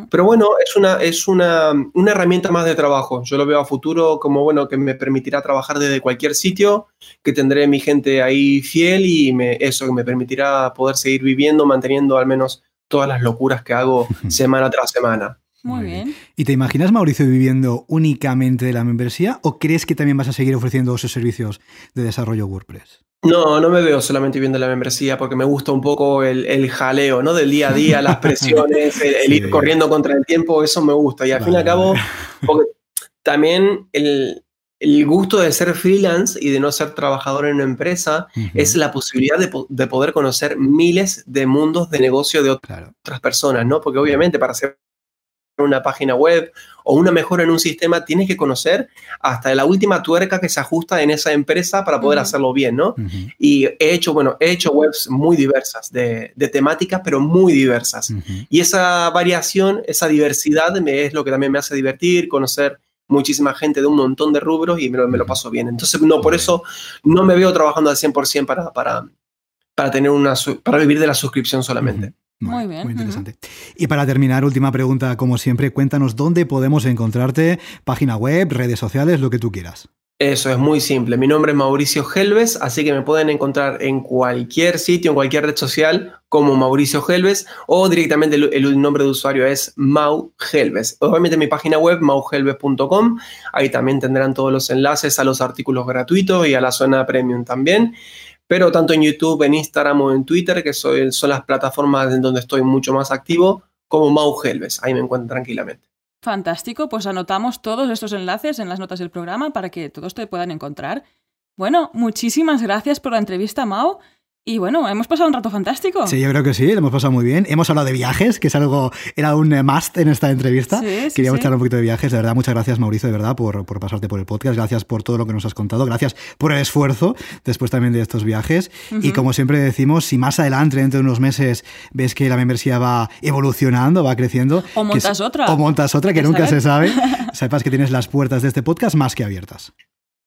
Pero bueno, es, una, es una, una, herramienta más de trabajo. Yo lo veo a futuro como bueno que me permitirá trabajar desde cualquier sitio, que tendré mi gente ahí fiel y me, eso que me permitirá poder seguir viviendo, manteniendo al menos todas las locuras que hago semana tras semana. Muy bien. ¿Y te imaginas, Mauricio, viviendo únicamente de la membresía o crees que también vas a seguir ofreciendo esos servicios de desarrollo WordPress? No, no me veo solamente viviendo la membresía porque me gusta un poco el, jaleo, ¿no? Del día a día, las presiones, el, ir corriendo contra el tiempo, eso me gusta. Y al fin y al cabo, porque también el, gusto de ser freelance y de no ser trabajador en una empresa es la posibilidad de, poder conocer miles de mundos de negocio de otras personas, ¿no? Porque obviamente para ser una página web o una mejora en un sistema, tienes que conocer hasta la última tuerca que se ajusta en esa empresa para poder hacerlo bien, ¿no? Y he hecho, bueno, he hecho webs muy diversas, de, temáticas, pero muy diversas. Y esa variación, esa diversidad me, es lo que también me hace divertir, conocer muchísima gente de un montón de rubros y me lo, me lo paso bien. Entonces, no, por eso no me veo trabajando al 100% para, para, para, tener una, para vivir de la suscripción solamente. Muy, bien. Muy interesante. Y para terminar, última pregunta, como siempre, cuéntanos dónde podemos encontrarte, página web, redes sociales, lo que tú quieras. Eso es muy simple. Mi nombre es Mauricio Helves, así que me pueden encontrar en cualquier sitio, en cualquier red social como Mauricio Helves o directamente el, nombre de usuario es Mau Helves. Obviamente mi página web mauhelves.com, ahí también tendrán todos los enlaces a los artículos gratuitos y a la zona premium también pero tanto en YouTube, en Instagram o en Twitter, que son las plataformas en donde estoy mucho más activo, como Mau Helves. Ahí me encuentro tranquilamente. Fantástico, pues anotamos todos estos enlaces en las notas del programa para que todos te puedan encontrar. Bueno, muchísimas gracias por la entrevista, Mau. Y bueno, hemos pasado un rato fantástico. Sí, yo creo que sí, lo hemos pasado muy bien. Hemos hablado de viajes, que es algo, era un must en esta entrevista. Sí, sí, Queríamos un poquito de viajes. De verdad, muchas gracias, Mauricio, de verdad, por, por, pasarte por el podcast. Gracias por todo lo que nos has contado. Gracias por el esfuerzo después también de estos viajes. Y como siempre decimos, si más adelante, dentro de unos meses, ves que la membresía va evolucionando, va creciendo. O montas otra. O montas otra, que nunca se sabe. Sepas que tienes las puertas de este podcast más que abiertas.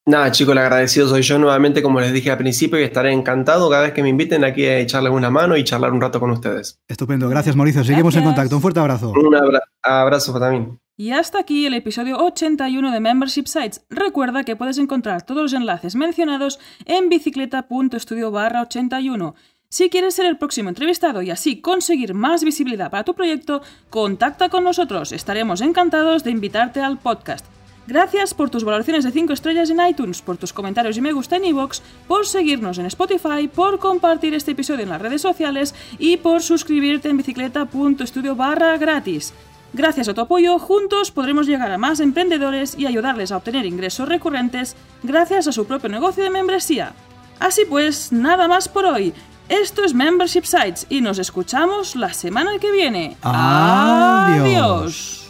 Nada, chicos, el agradecido soy yo nuevamente, como les dije al principio, y estaré encantado cada vez que me inviten aquí a echarle una mano y charlar un rato con ustedes. Estupendo, gracias Mauricio, seguimos en contacto, un fuerte abrazo. Un abrazo también. Y hasta aquí el episodio 81 de Membership Sites. Recuerda que puedes encontrar todos los enlaces mencionados en bicicleta.studio barra 81. Si quieres ser el próximo entrevistado y así conseguir más visibilidad para tu proyecto, contacta con nosotros. Estaremos encantados de invitarte al podcast. Gracias por tus valoraciones de 5 estrellas en iTunes, por tus comentarios y me gusta en iVoox, por seguirnos en Spotify, por compartir este episodio en las redes sociales y por suscribirte en bicicleta.studio barra gratis. Gracias a tu apoyo, juntos podremos llegar a más emprendedores y ayudarles a obtener ingresos recurrentes gracias a su propio negocio de membresía. Así pues, nada más por hoy. Esto es Membership Sites y nos escuchamos la semana que viene. Adiós.